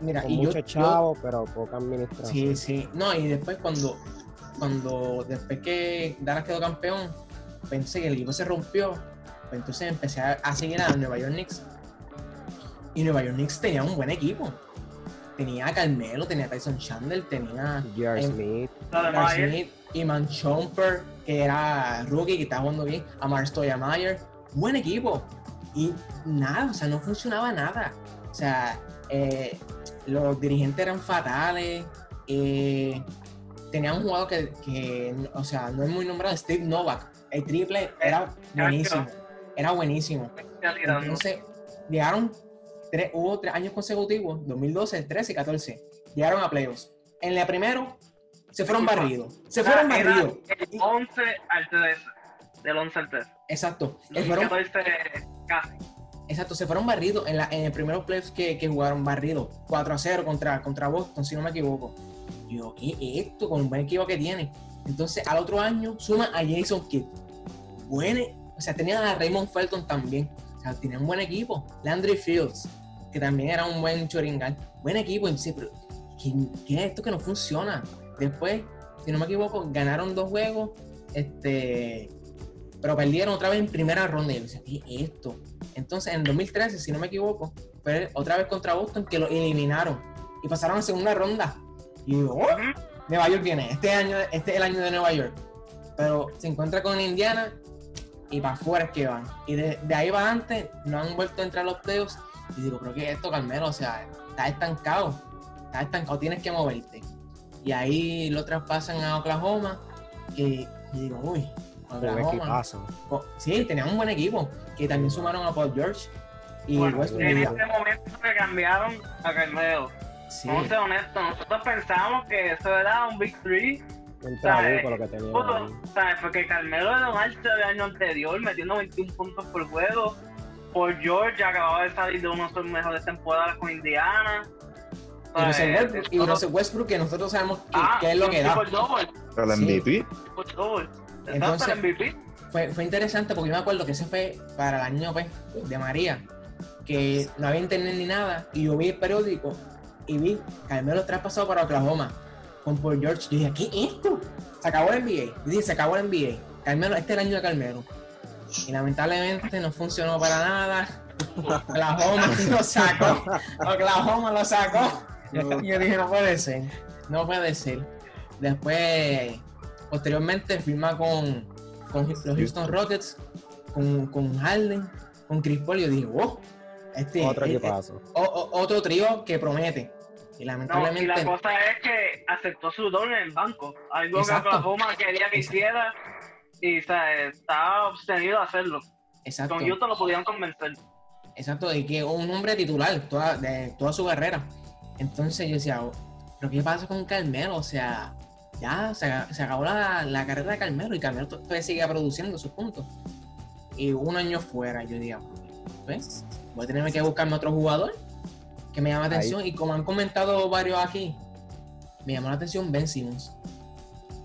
Mira, Con y yo, muchos yo- pero poca administración. Sí, sí. No, y después cuando, cuando después que Dallas quedó campeón, pensé que el equipo se rompió. Pues entonces empecé a, a seguir a Nueva York Knicks. Y Nueva York Knicks tenía un buen equipo. Tenía a Carmelo, tenía a Tyson Chandler, tenía J.R. Em, Smith. A Smith, Iman Chomper, que era rookie, que estaba jugando bien, a Mar Stoudemire. Buen equipo. Y nada, o sea, no funcionaba nada. O sea, eh, los dirigentes eran fatales. eh, tenían un jugador que, que, o sea, no es muy nombrado, Steve Novak. El triple era buenísimo. Era buenísimo. Entonces, llegaron, tres, hubo tres años consecutivos, 2012, 13 y 14. Llegaron a playoffs. En la primero, se fueron barridos. Se fueron barridos. El 11 al 13. Del 11 al 13. Exacto. El fueron, 14 casi. exacto, se fueron barridos en, la, en el primer playoffs que, que jugaron barridos. 4 a 0 contra, contra Boston, si no me equivoco. Yo, ¿qué es esto? Con un buen equipo que tiene. Entonces, al otro año, suma a Jason Kidd. Bueno, o sea, tenían a Raymond Felton también. O sea, tenían un buen equipo. Landry Fields, que también era un buen choringal. Buen equipo. Entonces, pero, ¿qué, qué es esto que no funciona? Después, si no me equivoco, ganaron dos juegos. Este, pero perdieron otra vez en primera ronda. Y yo decía, ¿qué es esto? Entonces, en 2013, si no me equivoco, fue otra vez contra Boston que lo eliminaron y pasaron a segunda ronda. Y digo, oh, Nueva York viene, este año, este es el año de Nueva York. Pero se encuentra con Indiana y para afuera es que van. Y de, de ahí va antes, no han vuelto a entrar los playoffs. Y digo, pero ¿qué es esto, Carmelo? O sea, está estancado. Está estancado, tienes que moverte. Y ahí lo traspasan a Oklahoma. Que y digo, uy, Oklahoma. Sí, tenían un buen equipo. Que también sumaron a Paul George. Y Bueno, Westbrook. en este momento que cambiaron a Carmelo. sí, Vamos a ser honestos, nosotros pensábamos que eso era un Big Three. Un ¿sabes? trabuco lo que tenía. ¿sabes? Porque Carmelo era un alto el año anterior, metiendo 21 puntos por juego. Por George acababa de salir de una de sus mejores temporadas con Indiana. y Russell ¿sabes? Westbrook, y Todo- Russell Westbrook, que nosotros sabemos que, Ah, que es lo que da. Pero el. MVP, double. Entonces- MVP. Fue, fue interesante porque yo me acuerdo que ese fue para el año pues, de María, que no había internet ni nada, y yo vi el periódico y vi Carmelo traspasado para Oklahoma con Paul George. Y dije, ¿qué es esto? Se acabó el NBA. Y dije, se acabó el NBA. Carmelo, este es el año de Carmelo. Y lamentablemente no funcionó para nada. Oklahoma lo sacó. Oklahoma lo sacó. Y yo dije, no puede ser. No puede ser. Después, posteriormente, firma con, con los Houston Rockets, con, con Harden, con Chris Paul. Y yo dije, wow, este Otro equipazo. o- o- otro trío que promete. Y No, y lamentablemente, la cosa es que aceptó su don en el banco. Algo Exacto. que Oklahoma quería que Exacto. hiciera. Y o sea, estaba obtenido a hacerlo. exacto, Con Utah lo pudieron convencer. exacto, de que un hombre titular toda, de toda su carrera. Entonces yo decía, oh, ¿pero qué pasa con Carmelo? O sea, ya se, se acabó la, la carrera de Carmelo y Carmelo to- todavía sigue produciendo sus puntos. Y un año fuera, yo diría, ¿ves? Voy a tener que buscarme otro jugador que me llama la Ahí. atención. Y como han comentado varios aquí, me llamó la atención Ben Simmons.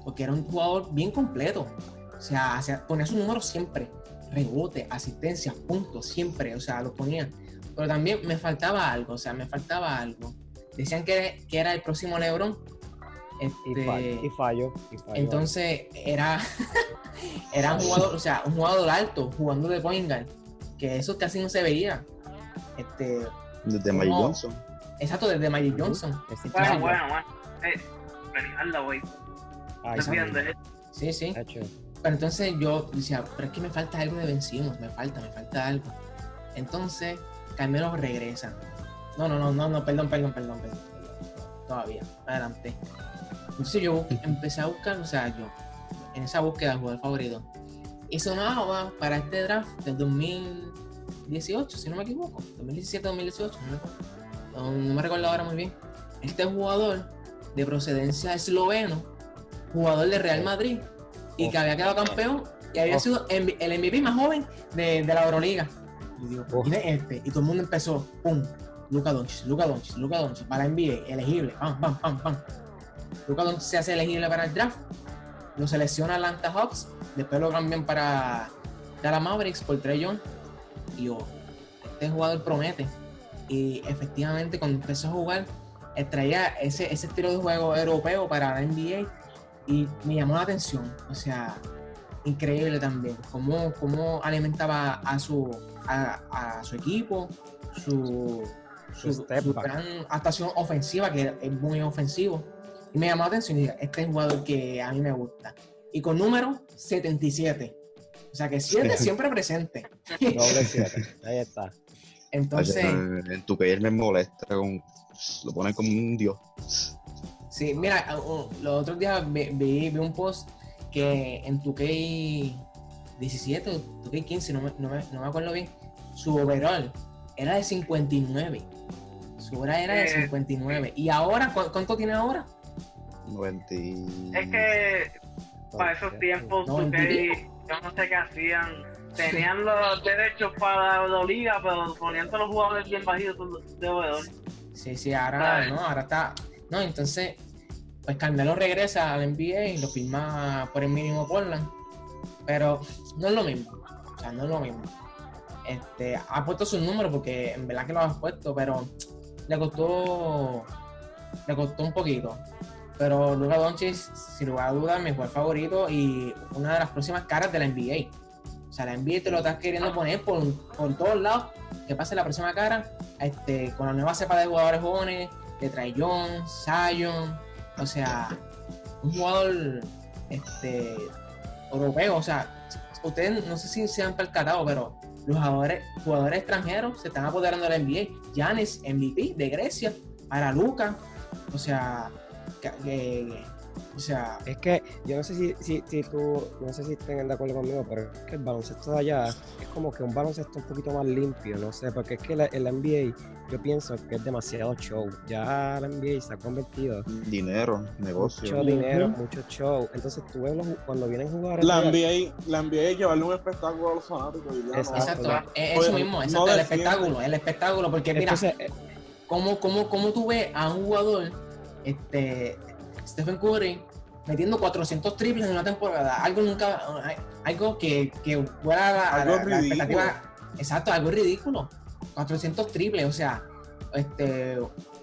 Porque era un jugador bien completo. O sea, ponía sus números siempre. Rebote, asistencia, puntos, siempre. O sea, lo ponía. Pero también me faltaba algo. O sea, me faltaba algo. Decían que, que era el próximo LeBron. Y, Este, y fallo. y fallo. entonces era, era un jugador, o sea, un jugador alto, jugando de point guard, que eso casi no se veía. Este, desde Magic. Johnson. exacto, desde Magic Johnson. Bueno, chico, bueno, bueno. Eh, ay, ¿Te sí? Sí. Pero entonces yo decía, pero es que me falta algo de Ben Simmons, me falta, me falta algo. Entonces, Carmelo regresa. No, no, no, no, no, perdón, perdón, perdón, perdón. perdón. Todavía, adelante. Entonces yo empecé a buscar, o sea, yo, en esa búsqueda jugador favorito, y sonaba para este draft del 2018, si no me equivoco, 2017-2018, no, no, me recuerdo ahora muy bien. Este jugador de procedencia esloveno, jugador de Real Madrid, y que había quedado campeón y había Oh. sido el MVP más joven de, de la Euroliga. Y digo, Oh. ¿quién es este? Y todo el mundo empezó, pum, Luca Doncic, Luca Doncic, Luca Doncic, para la NBA, elegible, pam, pam, pam, pam. Luca Doncic se hace elegible para el draft, lo selecciona Atlanta Hawks, después lo cambian para Dallas Mavericks por Trey Young. Y yo, este jugador promete. Y efectivamente cuando empezó a jugar, eh, traía ese, ese estilo de juego europeo para la NBA y me llamó la atención. O sea, increíble también. Cómo, cómo alimentaba a su, a, a su equipo, su, su, gran actuación ofensiva, que es muy ofensivo. Y me llamó la atención y dije, este es un jugador que a mí me gusta. Y con número 77. O sea que 7 siempre presente. Doble siete. Ahí está. Entonces, en tu que él me molesta, con, lo ponen como un dios. sí, mira, uh, los otros días vi, vi- vi un post que en tu 17 o tu 15, no me, no, me, no me acuerdo bien, su overall era de 59. Su overall era de Eh, 59. ¿Y ahora cu- cuánto tiene ahora? 90 y... Es que para esos tiempos, No, en 2K, yo no sé qué hacían. Tenían los derechos para la liga, pero ponían todos los jugadores bien bajitos de overall. Sí, sí, ahora no, ahora está. No, entonces, pues Carmelo regresa al NBA y lo firma por el mínimo Portland. Pero no es lo mismo. O sea, no es lo mismo. Este, ha puesto sus números porque en verdad que lo has puesto, pero le costó le costó un poquito. Pero Luka Doncic, sin lugar a dudas, mi jugador favorito y una de las próximas caras de la NBA. O sea, la NBA te lo estás queriendo poner por, por todos lados. Que pase la próxima cara este, con la nueva cepa de jugadores jóvenes, de Trae Jones, Zion. O sea, un jugador este, europeo. O sea, ustedes no sé si se han percatado, pero los jugadores, jugadores extranjeros se están apoderando de la NBA. Giannis, MVP de Grecia, para Luca. O sea, que- o sea, Es que yo no sé si, si, si tú, no sé si estén de acuerdo conmigo, pero es que el baloncesto de allá es como que un baloncesto un poquito más limpio, no sé, porque es que la, el NBA yo pienso que es demasiado show. Ya la NBA se ha convertido Dinero, negocio. mucho dinero, mucho show. Entonces tú ves los, cuando vienen jugadores. La de allá- NBA, la NBA es llevarle un espectáculo a los fanáticos. y ya no- Exacto. exacto, es Oye, eso mismo, no exacto, el defiende. espectáculo, el espectáculo, porque mira, Entonces, eh, ¿cómo, cómo, cómo tú ves a un jugador, este, Stephen Curry, metiendo 400 triples en una temporada? Algo nunca, algo que, que fuera a la, a la- la expectativa. Exacto, algo ridículo. 400 triples, o sea, este,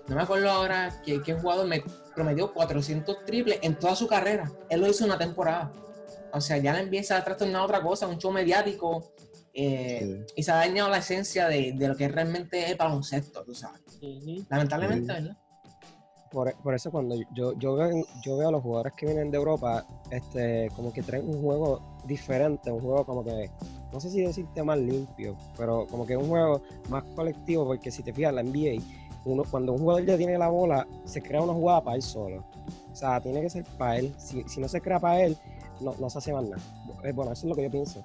no me acuerdo ahora que, que jugador me promedió 400 triples en toda su carrera. Él lo hizo en una temporada. O sea, ya le empieza a trastornar otra cosa, un show mediático. eh, Sí. Y se ha dañado la esencia de, de lo que realmente es el baloncesto, tú sabes. Lamentablemente, Sí. ¿verdad? Por, por eso cuando yo, yo, veo, yo veo a los jugadores que vienen de Europa, este, como que traen un juego diferente, un juego como que, no sé si decirte más limpio, pero como que un juego más colectivo, porque si te fijas, la NBA, uno, cuando un jugador ya tiene la bola, se crea una jugada para él solo. O sea, tiene que ser para él. Si, si no se crea para él, no, no se hace más nada. Eh, Bueno, eso es lo que yo pienso.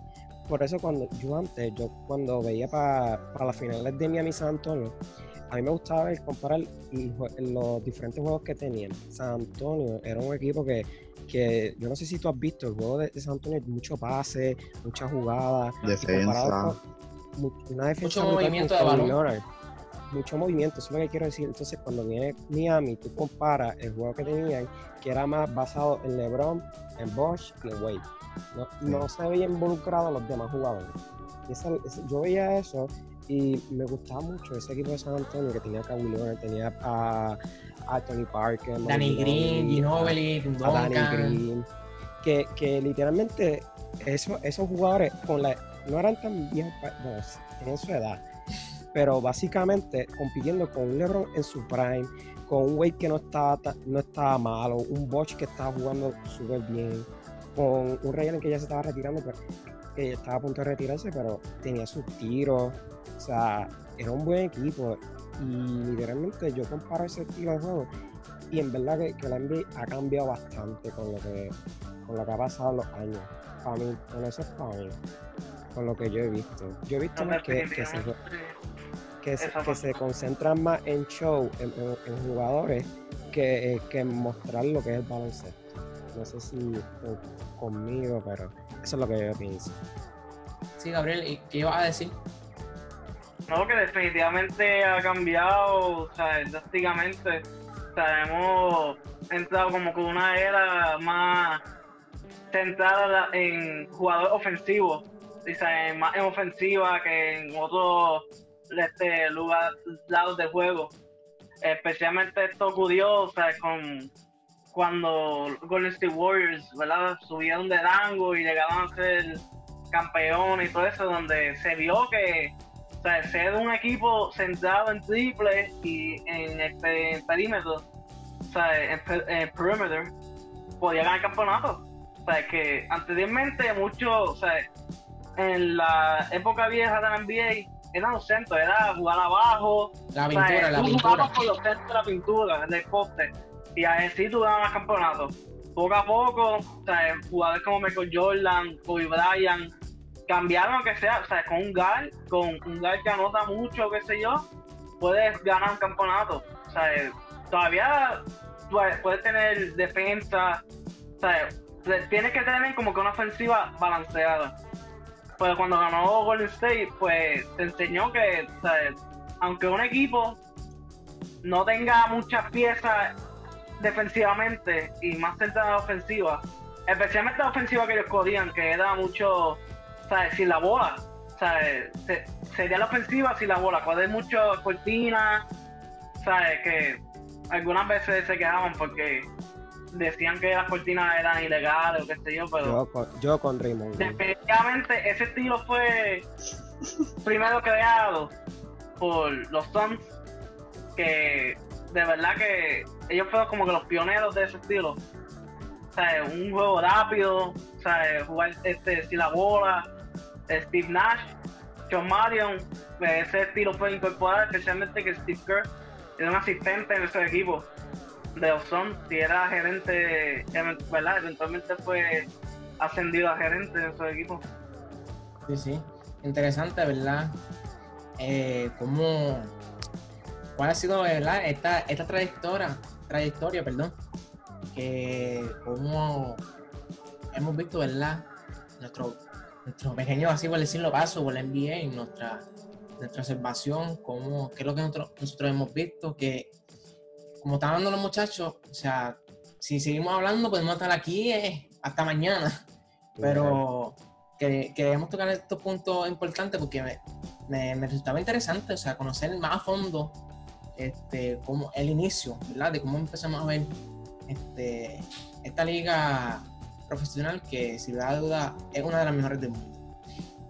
Por eso cuando yo antes, yo cuando veía para, para las finales de Miami San Antonio, a mí me gustaba ver, comparar los diferentes juegos que tenían. San Antonio era un equipo que, que yo no sé si tú has visto el juego de, de San Antonio, mucho pase, mucha jugada. y comparado Defensa. con una defensa Mucho movimiento de balón. Leonard. Mucho movimiento, eso es lo que quiero decir. Entonces, cuando viene Miami, tú comparas el juego que tenían, que era más basado en LeBron, en Bosch y en Wade. No, no se veía involucrado a los demás jugadores. Y esa- esa- yo veía eso y me gustaba mucho ese equipo de San Antonio que tenía a Kawhi Leonard, tenía a, a Tony Parker, Danny Green, Ginobili, a Danny Duncan. Green, que, que literalmente eso, esos jugadores con la, no eran tan viejos, bueno, tenían su edad, pero básicamente compitiendo con un LeBron en su prime, con un Wade que no estaba, ta- no estaba malo, un Bosch que estaba jugando súper bien, con un Ray Allen que ya se estaba retirando, pero, que estaba a punto de retirarse, pero tenía sus tiros, o sea, era un buen equipo y literalmente yo comparo ese estilo de juego y en verdad que, que la NBA ha cambiado bastante con lo que con lo que ha pasado en los años. Para mí, con eso es para mí, con lo que yo he visto. Yo he visto No, más que, que, se, que, se, Eso que fue. se concentran más en show, en, en- en jugadores, que, que en mostrar lo que es el baloncesto. No sé si conmigo, pero eso es lo que yo pienso. Sí, Gabriel, ¿y qué ibas a decir? No, que definitivamente ha cambiado, o sea, drásticamente. O sea, hemos entrado como con una era más centrada en jugador ofensivo, o sea, en- más en ofensiva que en otros este, lugar, lados del juego. Especialmente esto ocurrió, o sea, con cuando Golden State Warriors, ¿verdad? Subieron de rango y llegaron a ser campeones y todo eso, donde se vio que o sea, ser un equipo centrado en triple y en el pe- perímetro, o sea, en, en perimeter, podía ganar campeonato. O sea, que anteriormente mucho, o sea, en la época vieja de la NBA, eran los centros, era jugar abajo, La o sea, pintura, la tú pintura. jugabas por los centros de la pintura, del poste, y así tú ganabas campeonatos. Poco a poco, o sea, jugadores como Michael Jordan, Kobe Bryant, cambiaron lo que sea, o sea, con un guard, con un guard que anota mucho, qué sé yo, puedes ganar un campeonato. O sea, todavía puedes, tener defensa, o sea, tienes que tener como que una ofensiva balanceada. Pero cuando ganó Golden State, pues te enseñó que, o sea, aunque un equipo no tenga muchas piezas defensivamente y más centrada en la ofensiva, especialmente la ofensiva que ellos corrían, que era mucho, ¿sabes? Sin la bola. ¿sabes? Se- sería la ofensiva sin la bola, correr mucho cortina, ¿sabes? Que algunas veces se quedaban porque decían que las cortinas eran ilegales o qué sé yo, pero Yo con, yo con Raymond. Definitivamente ese estilo fue primero creado por los Suns que de verdad que ellos fueron como que los pioneros de ese estilo o sea, un juego rápido o sea, jugar este sin la bola Steve Nash John Marion pues, ese estilo fue incorporado especialmente que Steve Kerr era un asistente en ese equipo de los Suns y era gerente verdad eventualmente fue ascendido a gerente en su equipo. Sí, sí. Interesante, ¿verdad? Eh, ¿Cómo. ¿Cuál ha sido, verdad, esta, esta trayectoria, trayectoria, perdón? Que como hemos visto, ¿verdad? Nuestro, nuestro pequeño, así por decirlo, paso por la NBA, nuestra, nuestra observación, cómo, qué es lo que nosotros, nosotros hemos visto, que como están hablando los muchachos, o sea, si seguimos hablando, podemos estar aquí eh, hasta mañana pero que, queremos tocar estos puntos importantes porque me, me, me resultaba interesante, o sea, conocer más a fondo este, como el inicio. De cómo empezamos a ver este, esta liga profesional que, sin duda, es una de las mejores del mundo.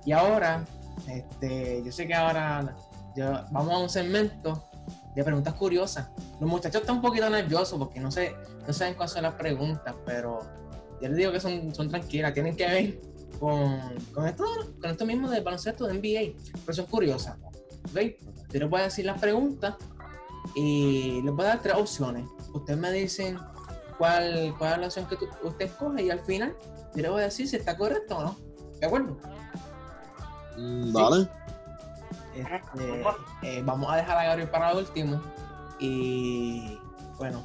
Y ahora, este, yo sé que ahora yo- vamos a un segmento de preguntas curiosas. Los muchachos están un poquito nerviosos porque no, sé, no saben cuáles son las preguntas, pero yo les digo que son, son tranquilas, tienen que ver con, con, esto, con esto mismo del baloncesto de NBA, pero son curiosas. ¿ok? Yo les voy a decir las preguntas y les voy a dar tres opciones. Ustedes me dicen cuál, cuál es la opción que tú- usted escoge y al final yo les voy a decir si está correcto o no. ¿De acuerdo? Mm, Dale. Este, eh, vamos a dejar a Gabriel para último. Y bueno,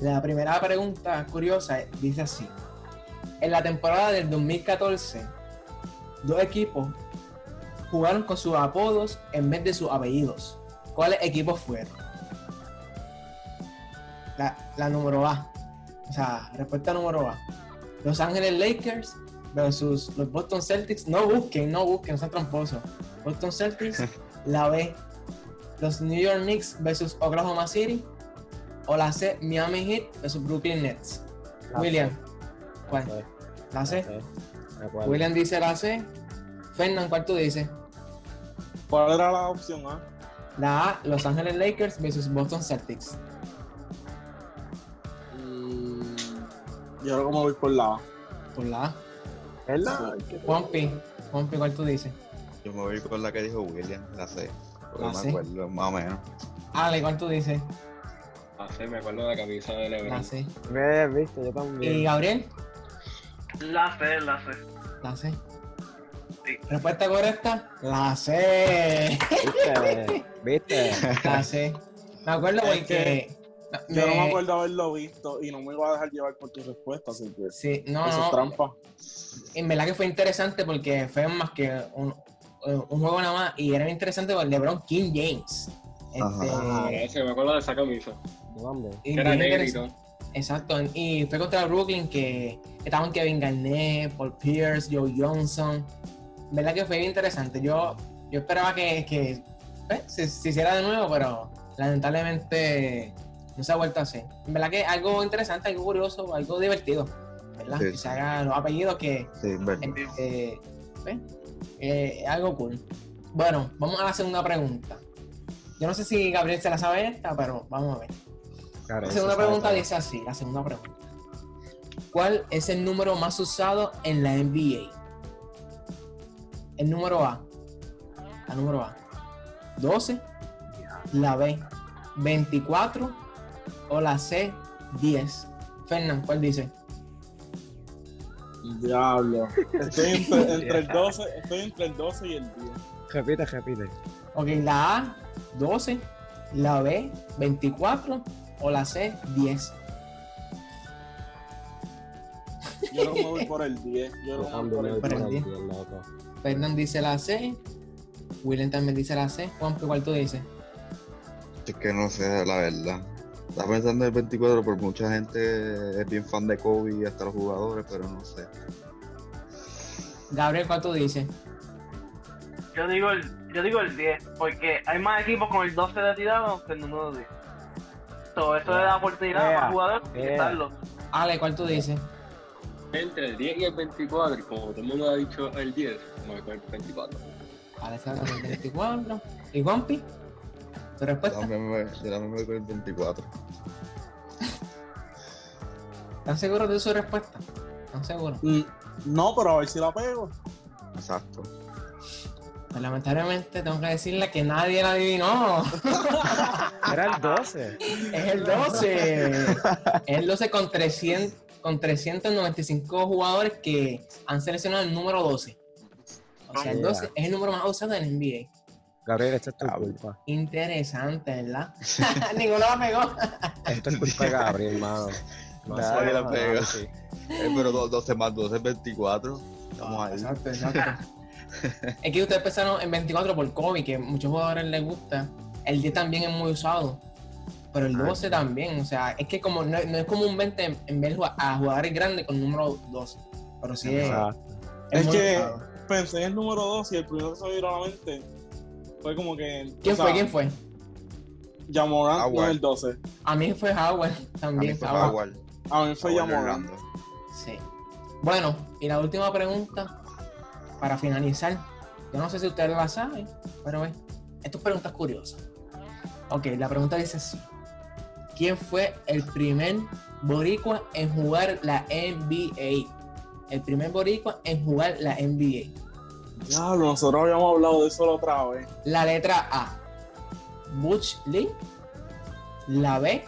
la primera pregunta curiosa dice así. En la temporada del 2014, dos equipos jugaron con sus apodos en vez de sus apellidos. ¿Cuáles equipos fueron? La, la número A. O sea, respuesta número A. Los Ángeles Lakers versus los Boston Celtics. No busquen, no busquen, son tramposos. Boston Celtics, la B. Los New York Knicks versus Oklahoma City. O la C, Miami Heat versus Brooklyn Nets. La William, C, ¿cuál? la C, La C. William dice la C. Fernand, ¿cuál tú dices? ¿Cuál era la opción A? La A, Los Ángeles Lakers versus Boston Celtics. Yo creo que me voy por la A. Por la A. ¿Verdad? Juanpi, Juanpi, ¿cuál tú dices? Yo me voy con la que dijo William, la sé. Porque La me acuerdo más o menos. Ale, ¿cuál tú dices? Así me acuerdo de la camisa de La Lebron. C. Ve, viste, yo ¿Y también. Gabriel? La sé, la sé. La C. Sí. Respuesta correcta, la C. ¿Viste? ¿Viste? La C. Me acuerdo Es porque. Yo no me- acuerdo haberlo visto y no me iba a dejar llevar por tu respuesta, así que Sí, no, eso no. es trampa. En verdad que fue interesante porque fue más que un, un juego nada más y era interesante con LeBron King James. Este, Ajá. Sí, me acuerdo de esa camisa. ¿Dónde? y Que era negrito. Exacto, y fue contra Brooklyn que estaban Kevin Garnett, Paul Pierce, Joe Johnson. En verdad que fue bien interesante. Yo, yo esperaba que, que se, se hiciera de nuevo, pero lamentablemente no se ha vuelto a hacer. En verdad que algo interesante, algo curioso, algo divertido, ¿verdad? Sí, que se hagan los apellidos que, Sí, ¿ves? Eh, algo cool. Bueno, vamos a la segunda pregunta. Yo no sé si Gabriel se la sabe esta, pero vamos a ver. Claro, La segunda pregunta dice así, la segunda pregunta. ¿Cuál es el número más usado en la NBA? El número A. La número A. 12. La B. 24. O la C. 10. Fernán, ¿cuál dice? Diablo. Estoy entre, entre el 12, estoy entre el 12 y el 10. Repite, repite. Ok, la A. 12. La B. 24. O la C. 10. Yo que me voy por el 10. Yo que me voy por el también por el por el 10. 10, loco. Fernán dice la C. William también dice la C. Juan, ¿cuál tú dices? Es que no sé, la verdad. Estaba pensando en el 24, porque mucha gente es bien fan de Kobe y hasta los jugadores, pero no sé. Gabriel, ¿cuál tú dices? Yo digo el, yo digo el 10, porque hay más equipos con el 12 de tirado que el número 10. So, eso le da oportunidad a Yeah. los jugadores de Yeah. quitarlo. Ale, ¿cuál tú dices? Entre el 10 y el 24, y como todo el mundo ha dicho el 10, me voy con el 24. Ale se va con el 24. ¿Y Juanpi? ¿Tu respuesta? Me, yo también me voy con el 24. ¿Están seguros de su respuesta? ¿Están seguros? Mm, No, pero a ver si la pego. Exacto. Pues lamentablemente tengo que decirle que nadie la adivinó. Era el 12. Es el 12. Es el 12 con 300, con 395 jugadores que han seleccionado el número 12. O sea, el 12 es el número más usado en el NBA. Gabriel, esto es tu Cabrón. culpa. Interesante, ¿verdad? Ninguno la pegó. Esto es culpa de Gabriel, mano. No Nadie la pega. sí. Eh, pero do- 12 más 12 es 24. Estamos ahí. Exacto, exacto. es que ustedes empezaron en 24 por Kobe, que a muchos jugadores les gusta. El 10 también es muy usado. Pero el Ah, 12 sí. también. O sea, es que como no, no es comúnmente en, ver a jugadores grandes con número 12. Pero sí es, Exacto. Es muy que usado. pensé en el número 2 y el primero que se me vino a la mente fue como que. ¿Quién o sea, fue? ¿Quién fue? No es el 12. A mí fue Howard A mí también. fue Howard. A mí fue. Orlando. Sí. Bueno, y la última pregunta para finalizar. Yo no sé si ustedes la saben, pero ve, esto es preguntas curiosas. Ok, la pregunta dice así. ¿Quién fue el primer boricua en jugar la NBA? El primer boricua en jugar la NBA. Diablo, nosotros habíamos hablado de eso la otra vez. La letra A, Butch Lee. La B,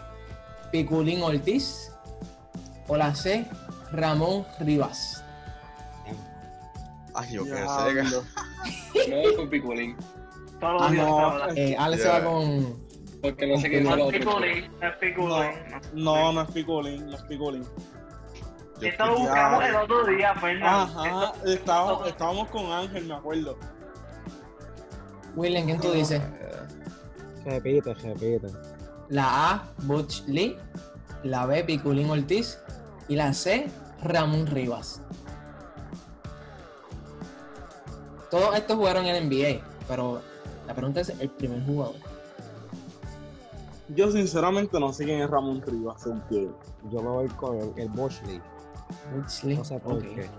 Piculín Ortiz. O la C, Ramón Rivas. Ay, yo qué sé. Me voy con Picolín, Todos los Ah, días no. Eh, Ale se va con. porque no sé quién No es el es otro. Piculín, no es Piculín. No, no es Picolín, no es Picolín. Yo Esto lo buscamos el otro día, Fernando. Ajá, Esto- estábamos, estábamos con Ángel, me acuerdo. William, ¿quién tú dices? Repite, repite. La A, Butch Lee. La B, Piculín Ortiz. Y la C, Ramón Rivas. Todos estos jugaron en NBA, pero la pregunta es el primer jugador. Yo sinceramente no sé quién es Ramón Rivas, Yo me voy con el, el. Butch Lee. Por Ok. qué.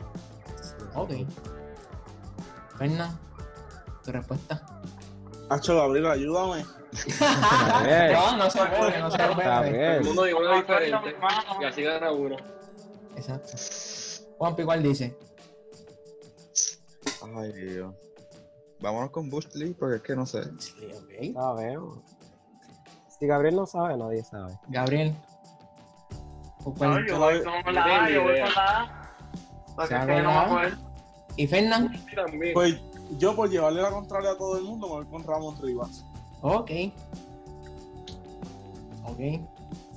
Ok. Fernán, tu respuesta. Hacho Gabriel, ayúdame. No, no se puede, no se puede. El mundo dijo No, diferente, y así gana uno. Exacto. Juanpi, ¿cuál dice? Ay, Dios. Vámonos con Bush Lee, porque es que no sé. Butch Lee, ok. Sabemos. Si Gabriel no sabe, nadie sabe. Gabriel. ¿O No, cuál? yo voy con la A, yo voy con la A. Porque Se es que no la me A. acuerdo. ¿Y Fernán? Pues yo por llevarle la contraria a todo el mundo me voy con Ramón Rivas. Ok. Ok.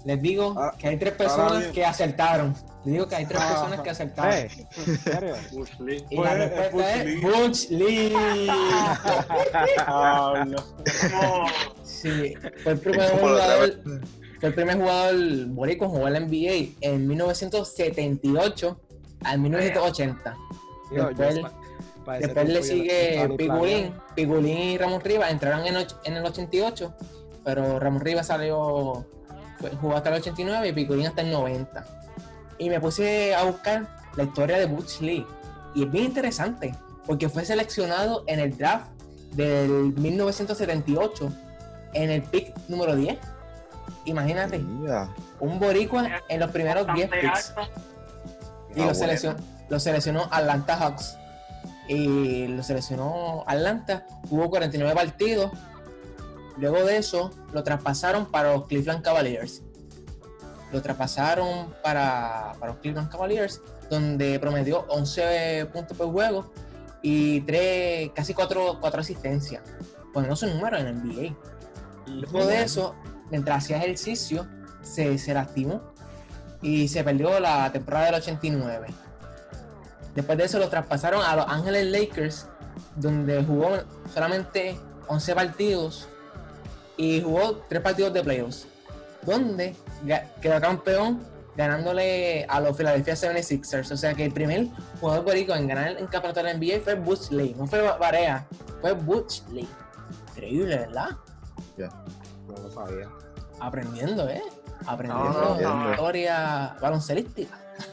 Les digo Ah, que hay tres personas que acertaron. Les digo que hay tres Ah. personas que acertaron. Eh, ¿En serio? Bush Lee. Y Pues, la es respuesta es Butch Lee. Hablo. No, sí, fue el primer jugador. Fue el primer jugador boricua en jugar la NBA en 1978 al 1980. Digo, Después- pa- le sigue Pigulín. Pigulín y Ramón Rivas entraron en, en el 88, pero Ramón Rivas salió, fue- jugó hasta el 89 y Pigulín hasta el 90. Y me puse a buscar la historia de Butch Lee. Y es bien interesante, porque fue seleccionado en el draft del 1978 en el pick número 10. Imagínate, Mira, un boricua en los primeros 10 bastante picks. Y Ah, lo, seleccionó, lo seleccionó Atlanta Hawks. Y lo seleccionó Atlanta. Jugó 49 partidos. Luego de eso, lo traspasaron para los Cleveland Cavaliers. Lo traspasaron para, para los Cleveland Cavaliers, donde promedió 11 puntos por juego y tres, casi 4, asistencias. Poniendo su número en el NBA. Luego de eso, mientras hacía ejercicio, se, se lastimó y se perdió la temporada del 89. Después de eso lo traspasaron a Los Ángeles Lakers, donde jugó solamente 11 partidos y jugó 3 partidos de playoffs. donde quedó campeón ganándole a los Philadelphia 76ers. O sea que el primer jugador boricua en ganar el campeonato de la NBA fue Butch Lee, no fue Barea, fue Butch Lee. Increíble, ¿verdad? No lo sabía. Aprendiendo, ¿eh? Aprendiendo No, no, no. historia baloncelística.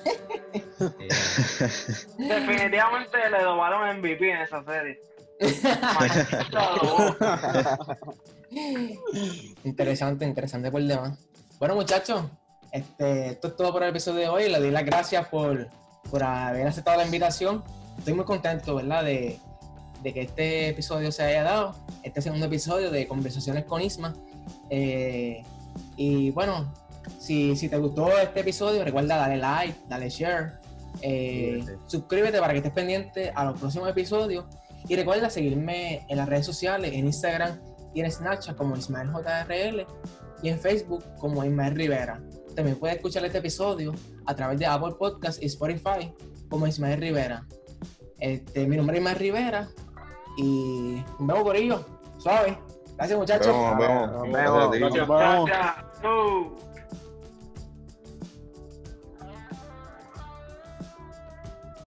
Definitivamente le dobaron MVP en esa serie. Interesante, interesante por el demás. Bueno, muchachos, este, esto es todo por el episodio de hoy. Les doy las gracias por, por haber aceptado la invitación. Estoy muy contento, ¿verdad?, de, de que este episodio se haya dado. Este segundo episodio de Conversaciones con Isma. Eh, y bueno, si, si te gustó este episodio, recuerda darle like, darle share. eh, Sí, sí. suscríbete para que estés pendiente a los próximos episodios. Y recuerda seguirme en las redes sociales, en Instagram y en Snapchat como Ismael JRL y en Facebook como Ismael Rivera. También puedes escuchar este episodio a través de Apple Podcast y Spotify como Ismael Rivera. Este, mi nombre es Ismael Rivera y nos vemos por ello. Suave. Gracias muchachos. Nos vemos, nos vemos. Nos Gracias a ti. vemos. Gracias. Gracias.